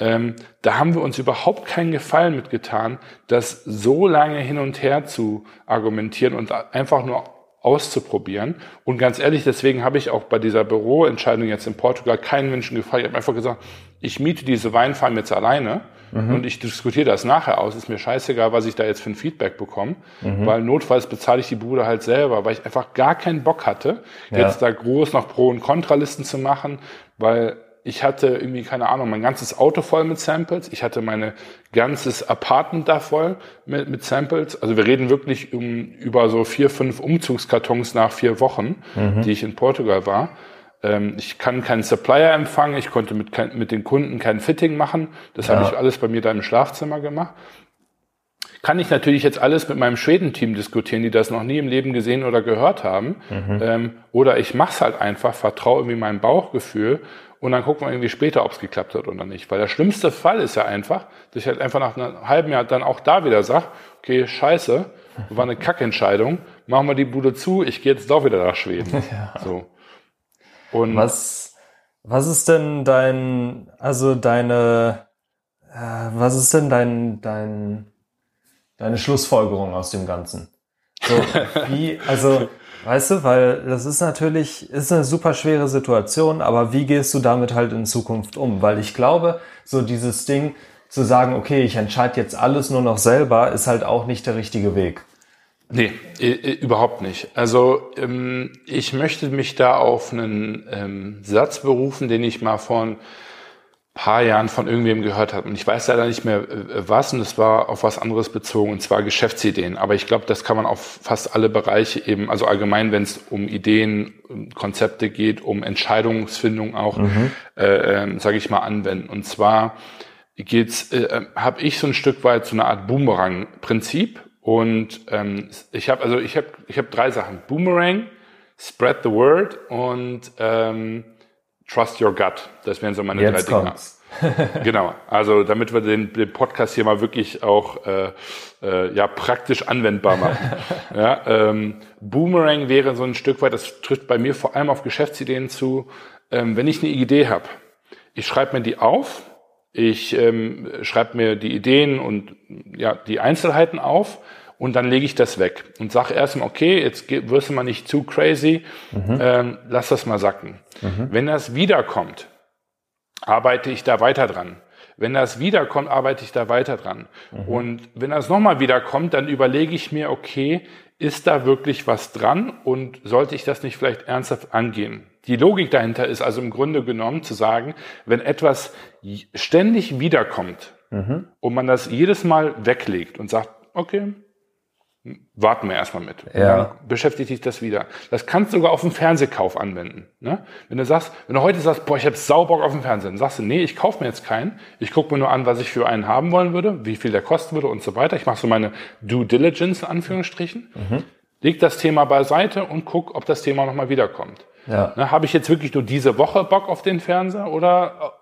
Ähm, da haben wir uns überhaupt keinen Gefallen mitgetan, das so lange hin und her zu argumentieren und einfach nur auszuprobieren. Und ganz ehrlich, deswegen habe ich auch bei dieser Büroentscheidung jetzt in Portugal keinen Menschen gefragt. Ich habe einfach gesagt, ich miete diese Weinfarm jetzt alleine mhm. und ich diskutiere das nachher aus. Ist mir scheißegal, was ich da jetzt für ein Feedback bekomme, mhm. weil notfalls bezahle ich die Bude halt selber, weil ich einfach gar keinen Bock hatte, ja. jetzt da groß noch Pro- und Kontralisten zu machen, weil ich hatte irgendwie, keine Ahnung, mein ganzes Auto voll mit Samples. Ich hatte mein ganzes Apartment da voll mit, mit Samples. Also wir reden wirklich um, über so vier, fünf Umzugskartons nach vier Wochen, mhm. die ich in Portugal war. Ähm, ich kann keinen Supplier empfangen. Ich konnte mit, mit den Kunden kein Fitting machen. Das ja. habe ich alles bei mir da im Schlafzimmer gemacht. Kann ich natürlich jetzt alles mit meinem Schweden-Team diskutieren, die das noch nie im Leben gesehen oder gehört haben. Mhm. Ähm, oder ich mache es halt einfach, vertraue irgendwie meinem Bauchgefühl und dann gucken wir irgendwie später, ob es geklappt hat oder nicht. Weil der schlimmste Fall ist ja einfach, dass ich halt einfach nach einem halben Jahr dann auch da wieder sage, okay, scheiße, war eine Kackentscheidung, machen wir die Bude zu, ich gehe jetzt doch wieder nach Schweden. Ja. So. Und was, was ist denn dein, also deine, äh, was ist denn dein, dein, deine Schlussfolgerung aus dem Ganzen? So, wie, also Weißt du, weil das ist natürlich, ist eine super schwere Situation, aber wie gehst du damit halt in Zukunft um? Weil ich glaube, so dieses Ding zu sagen, okay, ich entscheide jetzt alles nur noch selber, ist halt auch nicht der richtige Weg. Nee, überhaupt nicht. Also ähm, ich möchte mich da auf einen ähm, Satz berufen, den ich mal von paar Jahren von irgendwem gehört habe. Und ich weiß leider nicht mehr äh, was, und es war auf was anderes bezogen, und zwar Geschäftsideen. Aber ich glaube, das kann man auf fast alle Bereiche eben, also allgemein, wenn es um Ideen, um Konzepte geht, um Entscheidungsfindung auch, mhm. äh, äh, sage ich mal, anwenden. Und zwar geht's, äh, habe ich so ein Stück weit so eine Art Boomerang-Prinzip. Und ähm, ich habe also ich habe ich habe drei Sachen: Boomerang, Spread the Word und ähm, Trust Your Gut. Das wären so meine Jetzt drei kommt's. Dinge. genau. Also damit wir den, den, Podcast hier mal wirklich auch äh, äh, ja praktisch anwendbar machen. ja, ähm, Boomerang wäre so ein Stück weit, das trifft bei mir vor allem auf Geschäftsideen zu. Ähm, wenn ich eine Idee habe, ich schreibe mir die auf, ich ähm, schreibe mir die Ideen und ja die Einzelheiten auf und dann lege ich das weg und sage erstmal, okay, jetzt wirst du mal nicht zu crazy, mhm. ähm, lass das mal sacken. Mhm. Wenn das wiederkommt, arbeite ich da weiter dran. Wenn das wiederkommt, arbeite ich da weiter dran. Mhm. Und wenn das nochmal wiederkommt, dann überlege ich mir, okay, ist da wirklich was dran und sollte ich das nicht vielleicht ernsthaft angehen? Die Logik dahinter ist also im Grunde genommen zu sagen, wenn etwas ständig wiederkommt mhm. und man das jedes Mal weglegt und sagt, okay, warten wir erstmal mit. Ja. Dann beschäftigt dich das wieder. Das kannst du sogar auf den Fernsehkauf anwenden. Ne? Wenn du sagst, wenn du heute sagst, boah, ich habe Saubock auf dem Fernsehen, dann sagst du, nee, ich kaufe mir jetzt keinen. Ich gucke mir nur an, was ich für einen haben wollen würde, wie viel der kosten würde und so weiter. Ich mache so meine Due Diligence in Anführungsstrichen. Mhm. Leg das Thema beiseite und guck, ob das Thema nochmal wiederkommt. Ja. Ne, habe ich jetzt wirklich nur diese Woche Bock auf den Fernseher oder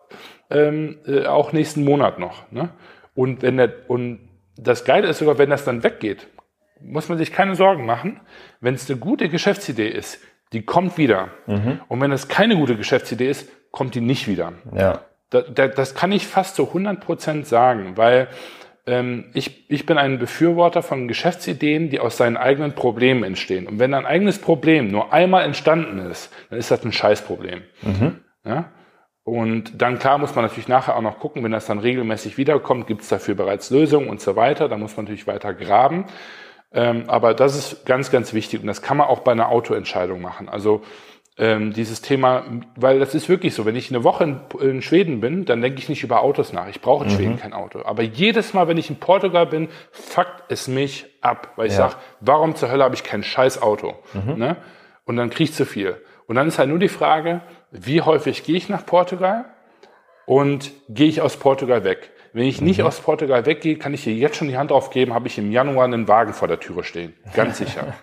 ähm, äh, auch nächsten Monat noch? Ne? Und wenn der, und das Geile ist sogar, wenn das dann weggeht, muss man sich keine Sorgen machen. Wenn es eine gute Geschäftsidee ist, die kommt wieder. Mhm. Und wenn es keine gute Geschäftsidee ist, kommt die nicht wieder. Ja. Da, da, das kann ich fast zu 100 Prozent sagen, weil ähm, ich, ich bin ein Befürworter von Geschäftsideen, die aus seinen eigenen Problemen entstehen. Und wenn ein eigenes Problem nur einmal entstanden ist, dann ist das ein Scheißproblem. Mhm. Ja? Und dann klar muss man natürlich nachher auch noch gucken, wenn das dann regelmäßig wiederkommt, gibt es dafür bereits Lösungen und so weiter. Da muss man natürlich weiter graben. Ähm, aber das ist ganz, ganz wichtig und das kann man auch bei einer Autoentscheidung machen. Also ähm, dieses Thema, weil das ist wirklich so, wenn ich eine Woche in, in Schweden bin, dann denke ich nicht über Autos nach. Ich brauche in mhm. Schweden kein Auto. Aber jedes Mal, wenn ich in Portugal bin, fuckt es mich ab, weil ich ja. sage, warum zur Hölle habe ich kein scheiß Auto? Mhm. Ne? Und dann kriege ich zu viel. Und dann ist halt nur die Frage, wie häufig gehe ich nach Portugal und gehe ich aus Portugal weg? Wenn ich nicht mhm. aus Portugal weggehe, kann ich dir jetzt schon die Hand aufgeben, habe ich im Januar einen Wagen vor der Türe stehen. Ganz sicher.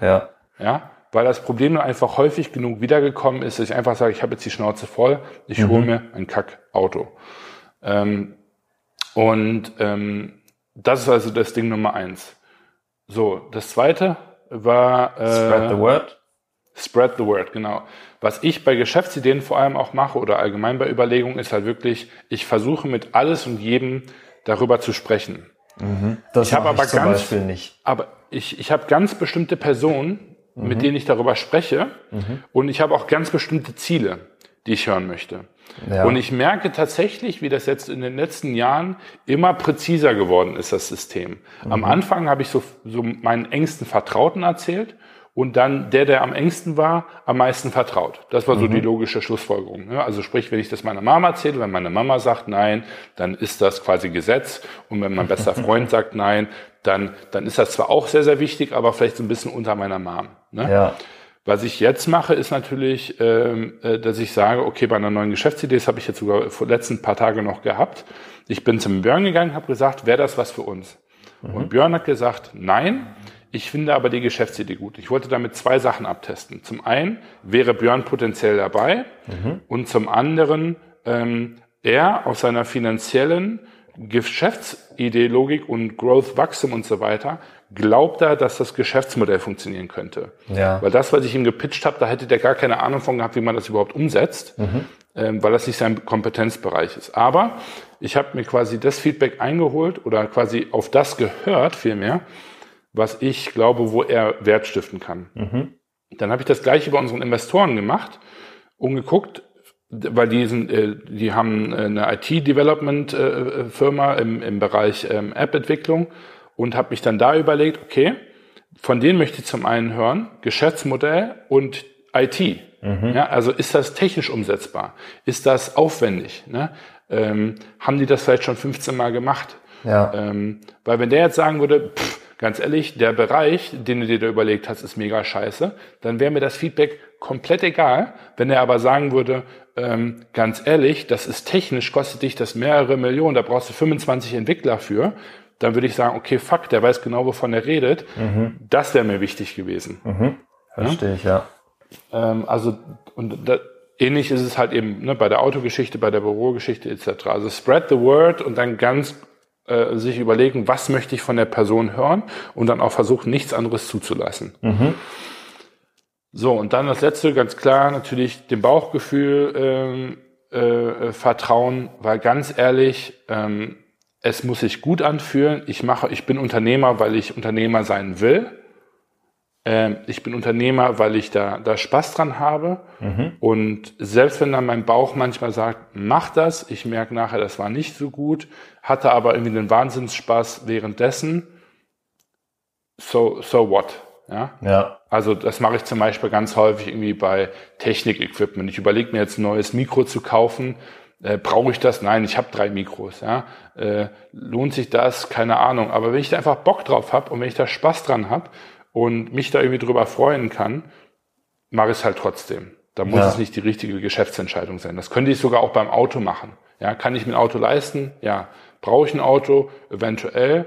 ja. Ja weil das Problem nur einfach häufig genug wiedergekommen ist, dass ich einfach sage, ich habe jetzt die Schnauze voll, ich mhm. hole mir ein Kackauto. Ähm, und ähm, das ist also das Ding Nummer eins. So, das zweite war äh, Spread the Word. Spread the Word, genau. Was ich bei Geschäftsideen vor allem auch mache oder allgemein bei Überlegungen ist halt wirklich, ich versuche mit alles und jedem darüber zu sprechen. Mhm. Das ich habe aber zum ganz, Beispiel nicht. Aber ich, ich habe ganz bestimmte Personen, mhm. mit denen ich darüber spreche. Mhm. Und ich habe auch ganz bestimmte Ziele, die ich hören möchte. Ja. Und ich merke tatsächlich, wie das jetzt in den letzten Jahren immer präziser geworden ist, das System. Mhm. Am Anfang habe ich so, so meinen engsten Vertrauten erzählt und dann der, der am engsten war, am meisten vertraut. Das war so mhm. die logische Schlussfolgerung. Ne? Also sprich, wenn ich das meiner Mama erzähle, wenn meine Mama sagt nein, dann ist das quasi Gesetz. Und wenn mein bester Freund sagt nein, dann, dann ist das zwar auch sehr, sehr wichtig, aber vielleicht so ein bisschen unter meiner Mom. Ne? Ja. Was ich jetzt mache, ist natürlich, ähm, äh, dass ich sage, okay, bei einer neuen Geschäftsidee, das habe ich jetzt sogar vor letzten paar Tage noch gehabt. Ich bin zum Björn gegangen, habe gesagt, wäre das was für uns? Mhm. Und Björn hat gesagt, nein. Ich finde aber die Geschäftsidee gut. Ich wollte damit zwei Sachen abtesten. Zum einen wäre Björn potenziell dabei mhm. und zum anderen ähm, er aus seiner finanziellen Geschäftsidee, Logik und Growth, Wachstum und so weiter, glaubt er, dass das Geschäftsmodell funktionieren könnte. Ja. Weil das, was ich ihm gepitcht habe, da hätte der gar keine Ahnung von gehabt, wie man das überhaupt umsetzt, mhm. ähm, weil das nicht sein Kompetenzbereich ist. Aber ich habe mir quasi das Feedback eingeholt oder quasi auf das gehört, vielmehr, was ich glaube, wo er Wert stiften kann. Mhm. Dann habe ich das gleiche bei unseren Investoren gemacht und geguckt, weil die, sind, äh, die haben eine IT-Development-Firma im, im Bereich ähm, App-Entwicklung und habe mich dann da überlegt, okay, von denen möchte ich zum einen hören, Geschäftsmodell und IT. Mhm. Ja, also ist das technisch umsetzbar? Ist das aufwendig? Ne? Ähm, haben die das vielleicht schon 15 Mal gemacht? Ja. Ähm, weil wenn der jetzt sagen würde, pff, ganz ehrlich, der Bereich, den du dir da überlegt hast, ist mega scheiße, dann wäre mir das Feedback komplett egal. Wenn er aber sagen würde, ähm, ganz ehrlich, das ist technisch, kostet dich das mehrere Millionen, da brauchst du 25 Entwickler für, dann würde ich sagen, okay, fuck, der weiß genau, wovon er redet. Mhm. Das wäre mir wichtig gewesen. Mhm. Verstehe ich, ja. Ähm, also, und da, ähnlich ist es halt eben ne, bei der Autogeschichte, bei der Bürogeschichte etc. Also spread the word und dann ganz äh, sich überlegen, was möchte ich von der Person hören und dann auch versuchen, nichts anderes zuzulassen. Mhm. So, und dann das letzte, ganz klar, natürlich dem Bauchgefühl ähm, äh, vertrauen, weil ganz ehrlich, ähm, es muss sich gut anfühlen. Ich mache, ich bin Unternehmer, weil ich Unternehmer sein will. Ähm, ich bin Unternehmer, weil ich da, da Spaß dran habe. Mhm. Und selbst wenn dann mein Bauch manchmal sagt, mach das, ich merke nachher, das war nicht so gut, hatte aber irgendwie den Wahnsinnsspaß währenddessen. So, so what? Ja. ja. Also das mache ich zum Beispiel ganz häufig irgendwie bei Technik-Equipment. Ich überlege mir jetzt ein neues Mikro zu kaufen. Äh, Brauche ich das? Nein, ich habe drei Mikros. Ja. Äh, lohnt sich das? Keine Ahnung. Aber wenn ich da einfach Bock drauf habe und wenn ich da Spaß dran habe und mich da irgendwie drüber freuen kann, mache ich es halt trotzdem. Da muss ja. es nicht die richtige Geschäftsentscheidung sein. Das könnte ich sogar auch beim Auto machen. Ja, kann ich mir ein Auto leisten? Ja. Brauche ich ein Auto? Eventuell.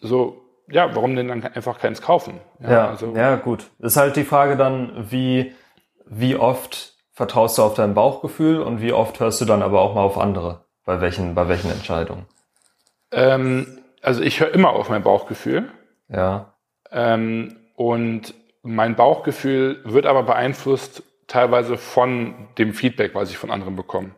So, ja, warum denn dann einfach keins kaufen? Ja, ja, also, ja, gut. Ist halt die Frage dann, wie, wie oft vertraust du auf dein Bauchgefühl und wie oft hörst du dann aber auch mal auf andere? Bei welchen, bei welchen Entscheidungen? Ähm, also ich höre immer auf mein Bauchgefühl. Ja. Ähm, und mein Bauchgefühl wird aber beeinflusst teilweise von dem Feedback, was ich von anderen bekomme.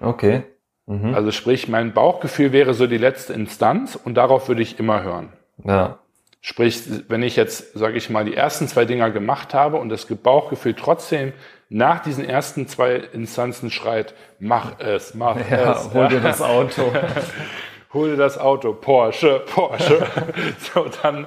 Okay. Mhm. Also sprich, mein Bauchgefühl wäre so die letzte Instanz und darauf würde ich immer hören. Ja. Sprich, wenn ich jetzt, sage ich mal, die ersten zwei Dinger gemacht habe und das Bauchgefühl trotzdem nach diesen ersten zwei Instanzen schreit, mach es, mach ja, es. Hol dir das Auto. hol dir das Auto, Porsche, Porsche. so, dann,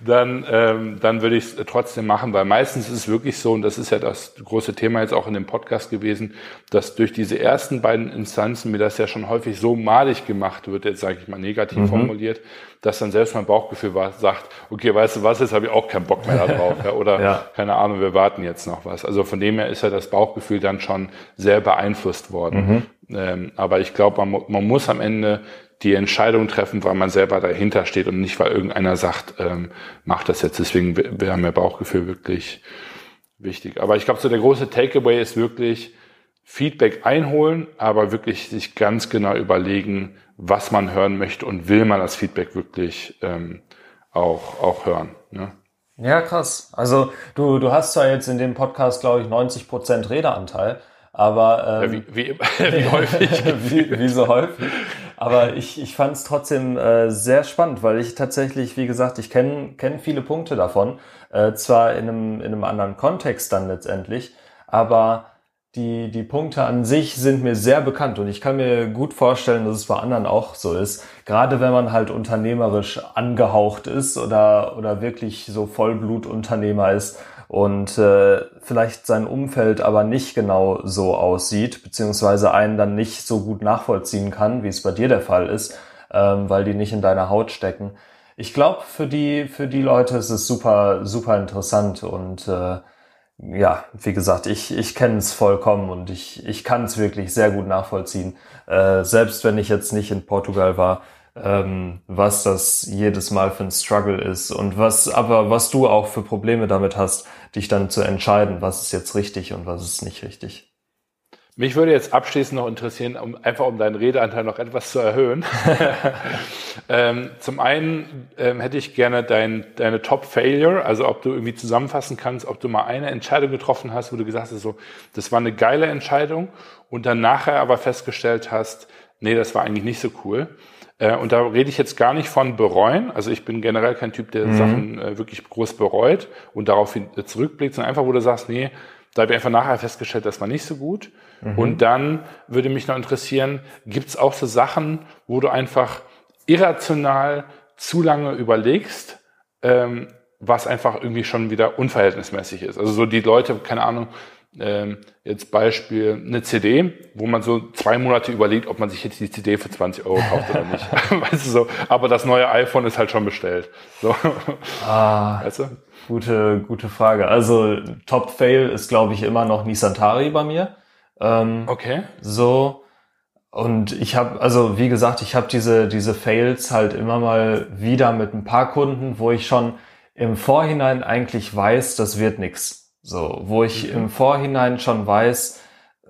dann, ähm, dann würde ich es trotzdem machen, weil meistens ist es wirklich so, und das ist ja das große Thema jetzt auch in dem Podcast gewesen, dass durch diese ersten beiden Instanzen mir das ja schon häufig so malig gemacht wird, jetzt sage ich mal negativ mhm. formuliert, dass dann selbst mein Bauchgefühl war, sagt, okay, weißt du was, jetzt habe ich auch keinen Bock mehr darauf. ja, oder ja. keine Ahnung, wir warten jetzt noch was. Also von dem her ist ja das Bauchgefühl dann schon sehr beeinflusst worden. Mhm. Ähm, aber ich glaube, man, man muss am Ende die Entscheidung treffen, weil man selber dahinter steht und nicht, weil irgendeiner sagt, ähm, mach das jetzt. Deswegen wäre mir Bauchgefühl wirklich wichtig. Aber ich glaube, so der große Takeaway ist wirklich Feedback einholen, aber wirklich sich ganz genau überlegen, was man hören möchte und will man das Feedback wirklich ähm, auch, auch hören. Ne? Ja, krass. Also du, du hast zwar jetzt in dem Podcast, glaube ich, 90 Prozent Redeanteil, aber ähm, ja, wie, wie, wie häufig. wie, wie so häufig. Aber ich, ich fand es trotzdem äh, sehr spannend, weil ich tatsächlich, wie gesagt, ich kenne kenn viele Punkte davon. Äh, zwar in einem, in einem anderen Kontext dann letztendlich, aber die, die Punkte an sich sind mir sehr bekannt und ich kann mir gut vorstellen, dass es bei anderen auch so ist. Gerade wenn man halt unternehmerisch angehaucht ist oder, oder wirklich so Vollblutunternehmer ist und äh, vielleicht sein Umfeld aber nicht genau so aussieht, beziehungsweise einen dann nicht so gut nachvollziehen kann, wie es bei dir der Fall ist, ähm, weil die nicht in deiner Haut stecken. Ich glaube, für die, für die Leute ist es super, super interessant und äh, ja, wie gesagt, ich, ich kenne es vollkommen und ich, ich kann es wirklich sehr gut nachvollziehen. Äh, selbst wenn ich jetzt nicht in Portugal war, ähm, was das jedes Mal für ein Struggle ist und was, aber was du auch für Probleme damit hast, dich dann zu entscheiden, was ist jetzt richtig und was ist nicht richtig. Mich würde jetzt abschließend noch interessieren, um einfach um deinen Redeanteil noch etwas zu erhöhen. ähm, zum einen ähm, hätte ich gerne dein, deine Top Failure, also ob du irgendwie zusammenfassen kannst, ob du mal eine Entscheidung getroffen hast, wo du gesagt hast, so, das war eine geile Entscheidung und dann nachher aber festgestellt hast, nee, das war eigentlich nicht so cool. Äh, und da rede ich jetzt gar nicht von bereuen. Also ich bin generell kein Typ, der mhm. Sachen äh, wirklich groß bereut und daraufhin zurückblickt, sondern einfach, wo du sagst, nee, da habe ich einfach nachher festgestellt, das war nicht so gut. Mhm. Und dann würde mich noch interessieren, gibt es auch so Sachen, wo du einfach irrational zu lange überlegst, ähm, was einfach irgendwie schon wieder unverhältnismäßig ist. Also so die Leute, keine Ahnung, ähm, jetzt Beispiel eine CD, wo man so zwei Monate überlegt, ob man sich jetzt die CD für 20 Euro kauft oder nicht. weißt du so, aber das neue iPhone ist halt schon bestellt. So. Ah, weißt du? Gute, gute Frage. Also Top Fail ist, glaube ich, immer noch Nisantari bei mir. Ähm, okay. So. Und ich habe, also wie gesagt, ich habe diese, diese Fails halt immer mal wieder mit ein paar Kunden, wo ich schon im Vorhinein eigentlich weiß, das wird nix. So, wo ich mhm. im Vorhinein schon weiß,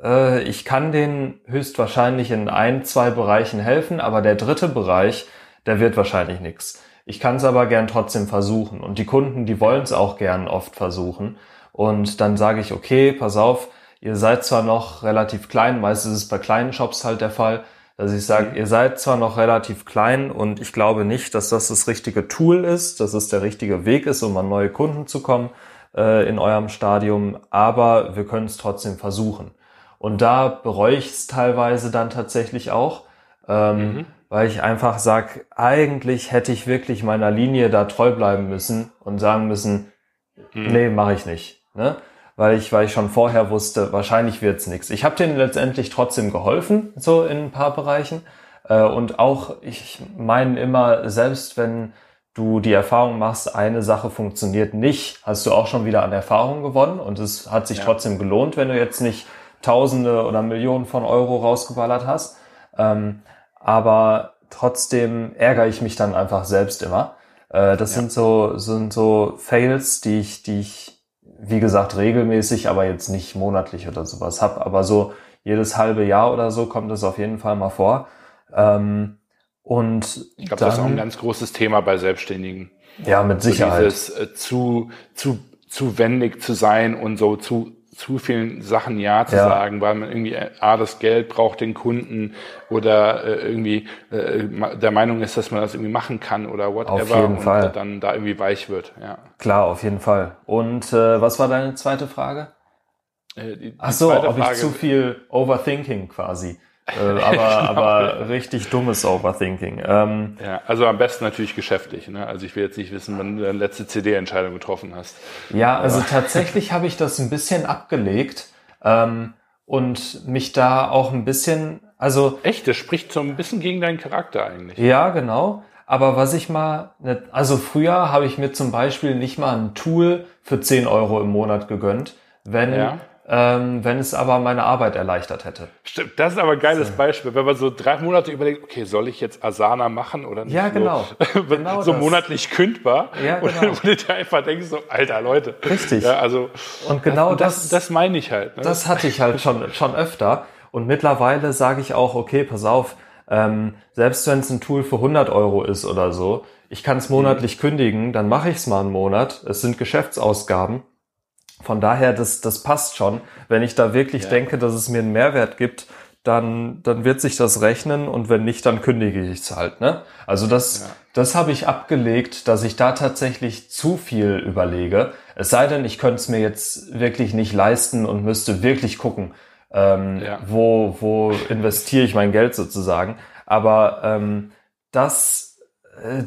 äh, ich kann denen höchstwahrscheinlich in ein, zwei Bereichen helfen, aber der dritte Bereich, der wird wahrscheinlich nix. Ich kann es aber gern trotzdem versuchen. Und die Kunden, die wollen es auch gern oft versuchen. Und dann sage ich, okay, pass auf, ihr seid zwar noch relativ klein, meistens ist es bei kleinen Shops halt der Fall, dass ich sage, mhm. ihr seid zwar noch relativ klein und ich glaube nicht, dass das das richtige Tool ist, dass es der richtige Weg ist, um an neue Kunden zu kommen äh, in eurem Stadium, aber wir können es trotzdem versuchen. Und da bereue ich es teilweise dann tatsächlich auch, ähm, mhm. weil ich einfach sag, eigentlich hätte ich wirklich meiner Linie da treu bleiben müssen und sagen müssen, mhm. nee, mache ich nicht. Ne? Weil ich, weil ich schon vorher wusste, wahrscheinlich wird's nichts. Ich habe denen letztendlich trotzdem geholfen, so in ein paar Bereichen. Äh, und auch, ich meine immer, selbst wenn du die Erfahrung machst, eine Sache funktioniert nicht, hast du auch schon wieder an Erfahrung gewonnen und es hat sich ja. trotzdem gelohnt, wenn du jetzt nicht Tausende oder Millionen von Euro rausgeballert hast. Ähm, aber trotzdem ärgere ich mich dann einfach selbst immer. Äh, das ja. sind so sind so Fails, die ich die ich wie gesagt regelmäßig, aber jetzt nicht monatlich oder sowas hab. Aber so jedes halbe Jahr oder so kommt es auf jeden Fall mal vor. Ähm, und ich glaube, das ist auch ein ganz großes Thema bei Selbstständigen. Ja, mit Sicherheit. So dieses äh, zu, zu, zu wendig zu sein und so zu, zu vielen Sachen Ja zu ja. sagen, weil man irgendwie äh, A, das Geld braucht den Kunden oder äh, irgendwie äh, der Meinung ist, dass man das irgendwie machen kann oder whatever auf jeden und Fall. dann da irgendwie weich wird. Ja. Klar, auf jeden Fall. Und äh, was war deine zweite Frage? Äh, die, die Ach so, ob Frage, ich zu viel Overthinking quasi Äh, aber, genau. aber richtig dummes Overthinking. Ähm, ja, also am besten natürlich geschäftlich. Ne? Also ich will jetzt nicht wissen, wann du deine letzte CD-Entscheidung getroffen hast. Ja, also aber. tatsächlich habe ich das ein bisschen abgelegt ähm, und mich da auch ein bisschen, also echt, das spricht so ein bisschen gegen deinen Charakter eigentlich. Ja, genau. Aber was ich mal, ne, also früher habe ich mir zum Beispiel nicht mal ein Tool für 10 Euro im Monat gegönnt, wenn ja ähm, wenn es aber meine Arbeit erleichtert hätte. Stimmt, das ist aber ein geiles so. Beispiel, wenn man so drei Monate überlegt, okay, soll ich jetzt Asana machen oder nicht? Ja, genau. So, genau so monatlich kündbar. Ja, genau. Und wo du dir einfach denkst, so, alter Leute. Richtig. Ja, also, und genau das, das, das meine ich halt. Ne? Das hatte ich halt schon, schon öfter. Und mittlerweile sage ich auch, okay, pass auf, ähm, selbst wenn es ein Tool für 100 Euro ist oder so, ich kann es monatlich mhm. kündigen, dann mache ich es mal einen Monat. Es sind Geschäftsausgaben von daher, das, das passt schon. Wenn ich da wirklich ja. denke, dass es mir einen Mehrwert gibt, dann, dann wird sich das rechnen und wenn nicht, dann kündige ich es halt. Ne? Also das, ja. das habe ich abgelegt, dass ich da tatsächlich zu viel überlege. Es sei denn, ich könnte es mir jetzt wirklich nicht leisten und müsste wirklich gucken, ähm, ja. wo, wo investiere ich mein Geld sozusagen. Aber ähm, das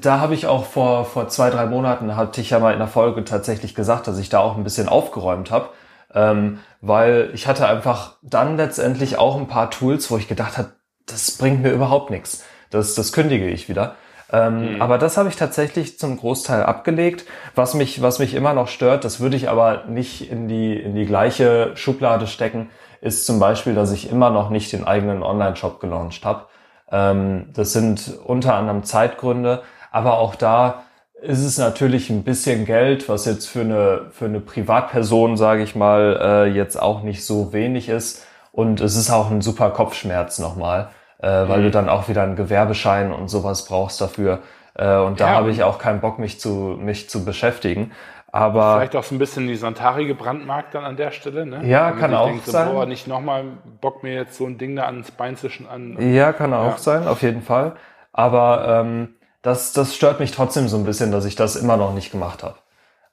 da habe ich auch vor, vor zwei, drei Monaten, hatte ich ja mal in der Folge tatsächlich gesagt, dass ich da auch ein bisschen aufgeräumt habe. Ähm, weil ich hatte einfach dann letztendlich auch ein paar Tools, wo ich gedacht habe, das bringt mir überhaupt nichts. Das, das kündige ich wieder. Ähm, mhm. Aber das habe ich tatsächlich zum Großteil abgelegt. Was mich, was mich immer noch stört, das würde ich aber nicht in die, in die gleiche Schublade stecken, ist zum Beispiel, dass ich immer noch nicht den eigenen Online-Shop gelauncht habe. Ähm, das sind unter anderem Zeitgründe, aber auch da ist es natürlich ein bisschen Geld, was jetzt für eine, für eine Privatperson, sage ich mal, äh, jetzt auch nicht so wenig ist. Und es ist auch ein super Kopfschmerz nochmal, äh, weil mhm. du dann auch wieder einen Gewerbeschein und sowas brauchst dafür. Äh, und da ja. habe ich auch keinen Bock, mich zu, mich zu beschäftigen. Aber vielleicht auch so ein bisschen die Santari gebrandmarkt dann an der Stelle, ne? Ja, kann auch denkt, sein. So, boah, nicht nochmal Bock mir jetzt so ein Ding da ans Bein zwischen an. Ja, kann auch ja. sein, auf jeden Fall. Aber ähm, das, das stört mich trotzdem so ein bisschen, dass ich das immer noch nicht gemacht habe.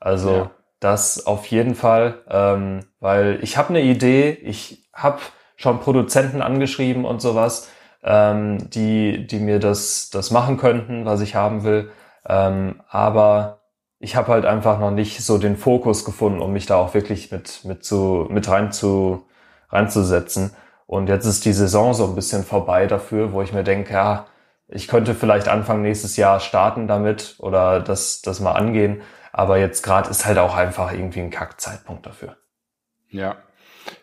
Also ja. das auf jeden Fall, ähm, weil ich habe eine Idee, ich habe schon Produzenten angeschrieben und sowas, ähm, die, die mir das, das machen könnten, was ich haben will. Ähm, aber ich habe halt einfach noch nicht so den Fokus gefunden, um mich da auch wirklich mit, mit, zu, mit rein zu, reinzusetzen. Und jetzt ist die Saison so ein bisschen vorbei dafür, wo ich mir denke, ja, ich könnte vielleicht Anfang nächstes Jahr starten damit oder das, das mal angehen. Aber jetzt gerade ist halt auch einfach irgendwie ein Kackzeitpunkt dafür. Ja,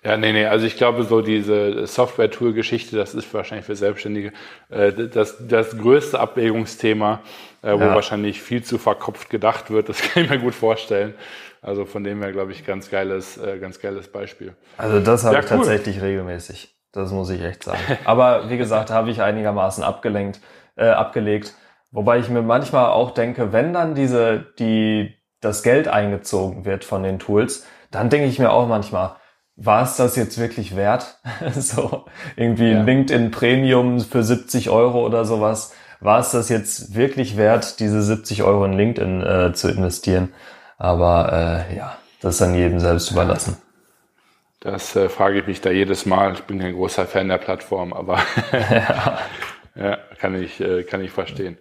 ja, nee, nee, also ich glaube, so diese Software-Tool-Geschichte, das ist wahrscheinlich für Selbstständige äh, das, das größte Abwägungsthema, äh, wo ja. wahrscheinlich viel zu verkopft gedacht wird. Das kann ich mir gut vorstellen. Also von dem her, glaube ich, ganz geiles, äh, ganz geiles Beispiel. Also das habe ja, ich cool. tatsächlich regelmäßig. Das muss ich echt sagen. Aber wie gesagt, habe ich einigermaßen abgelenkt, äh, abgelegt. Wobei ich mir manchmal auch denke, wenn dann diese, die, das Geld eingezogen wird von den Tools, dann denke ich mir auch manchmal, war es das jetzt wirklich wert? so irgendwie ja. LinkedIn Premium für 70 Euro oder sowas. War es das jetzt wirklich wert, diese 70 Euro in LinkedIn äh, zu investieren? Aber äh, ja, das ist dann jedem selbst überlassen. Das äh, frage ich mich da jedes Mal. Ich bin kein großer Fan der Plattform, aber ja. ja, kann ich, äh, kann ich verstehen.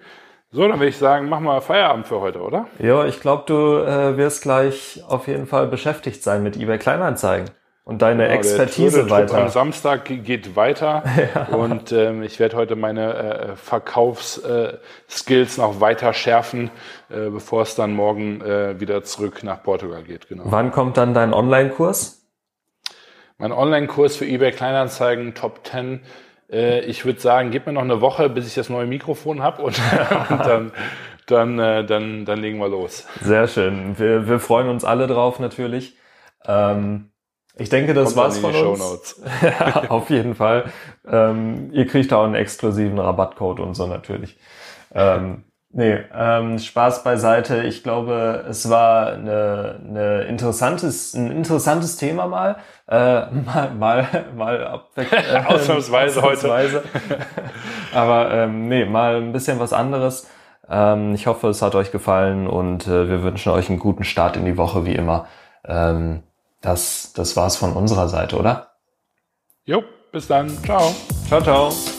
So, dann würde ich sagen, machen wir Feierabend für heute, oder? Ja, ich glaube, du äh, wirst gleich auf jeden Fall beschäftigt sein mit eBay Kleinanzeigen und deine genau, Expertise weiter. Am Samstag geht weiter ja. und ähm, ich werde heute meine äh, Verkaufsskills äh, noch weiter schärfen, äh, bevor es dann morgen äh, wieder zurück nach Portugal geht. Genau. Wann kommt dann dein Online-Kurs? Mein Online-Kurs für eBay Kleinanzeigen Top 10. Äh, ich würde sagen, gib mir noch eine Woche, bis ich das neue Mikrofon habe und, und, dann, dann, äh, dann, dann legen wir los. Sehr schön. Wir, wir freuen uns alle drauf natürlich. Ähm, ich denke, das Kommt war's von uns. ja, auf jeden Fall. Ähm, ihr kriegt auch einen exklusiven Rabattcode und so natürlich. Ähm, nee, ähm, Spaß beiseite. Ich glaube, es war eine, eine interessantes, ein interessantes Thema mal. Äh, mal, mal, mal abweg, äh, ausnahmsweise, ausnahmsweise heute. Aber ähm, nee, mal ein bisschen was anderes. Ähm, ich hoffe, es hat euch gefallen und äh, wir wünschen euch einen guten Start in die Woche, wie immer. Ähm, das, das war's von unserer Seite, oder? Jo, bis dann. Ciao. Ciao, ciao.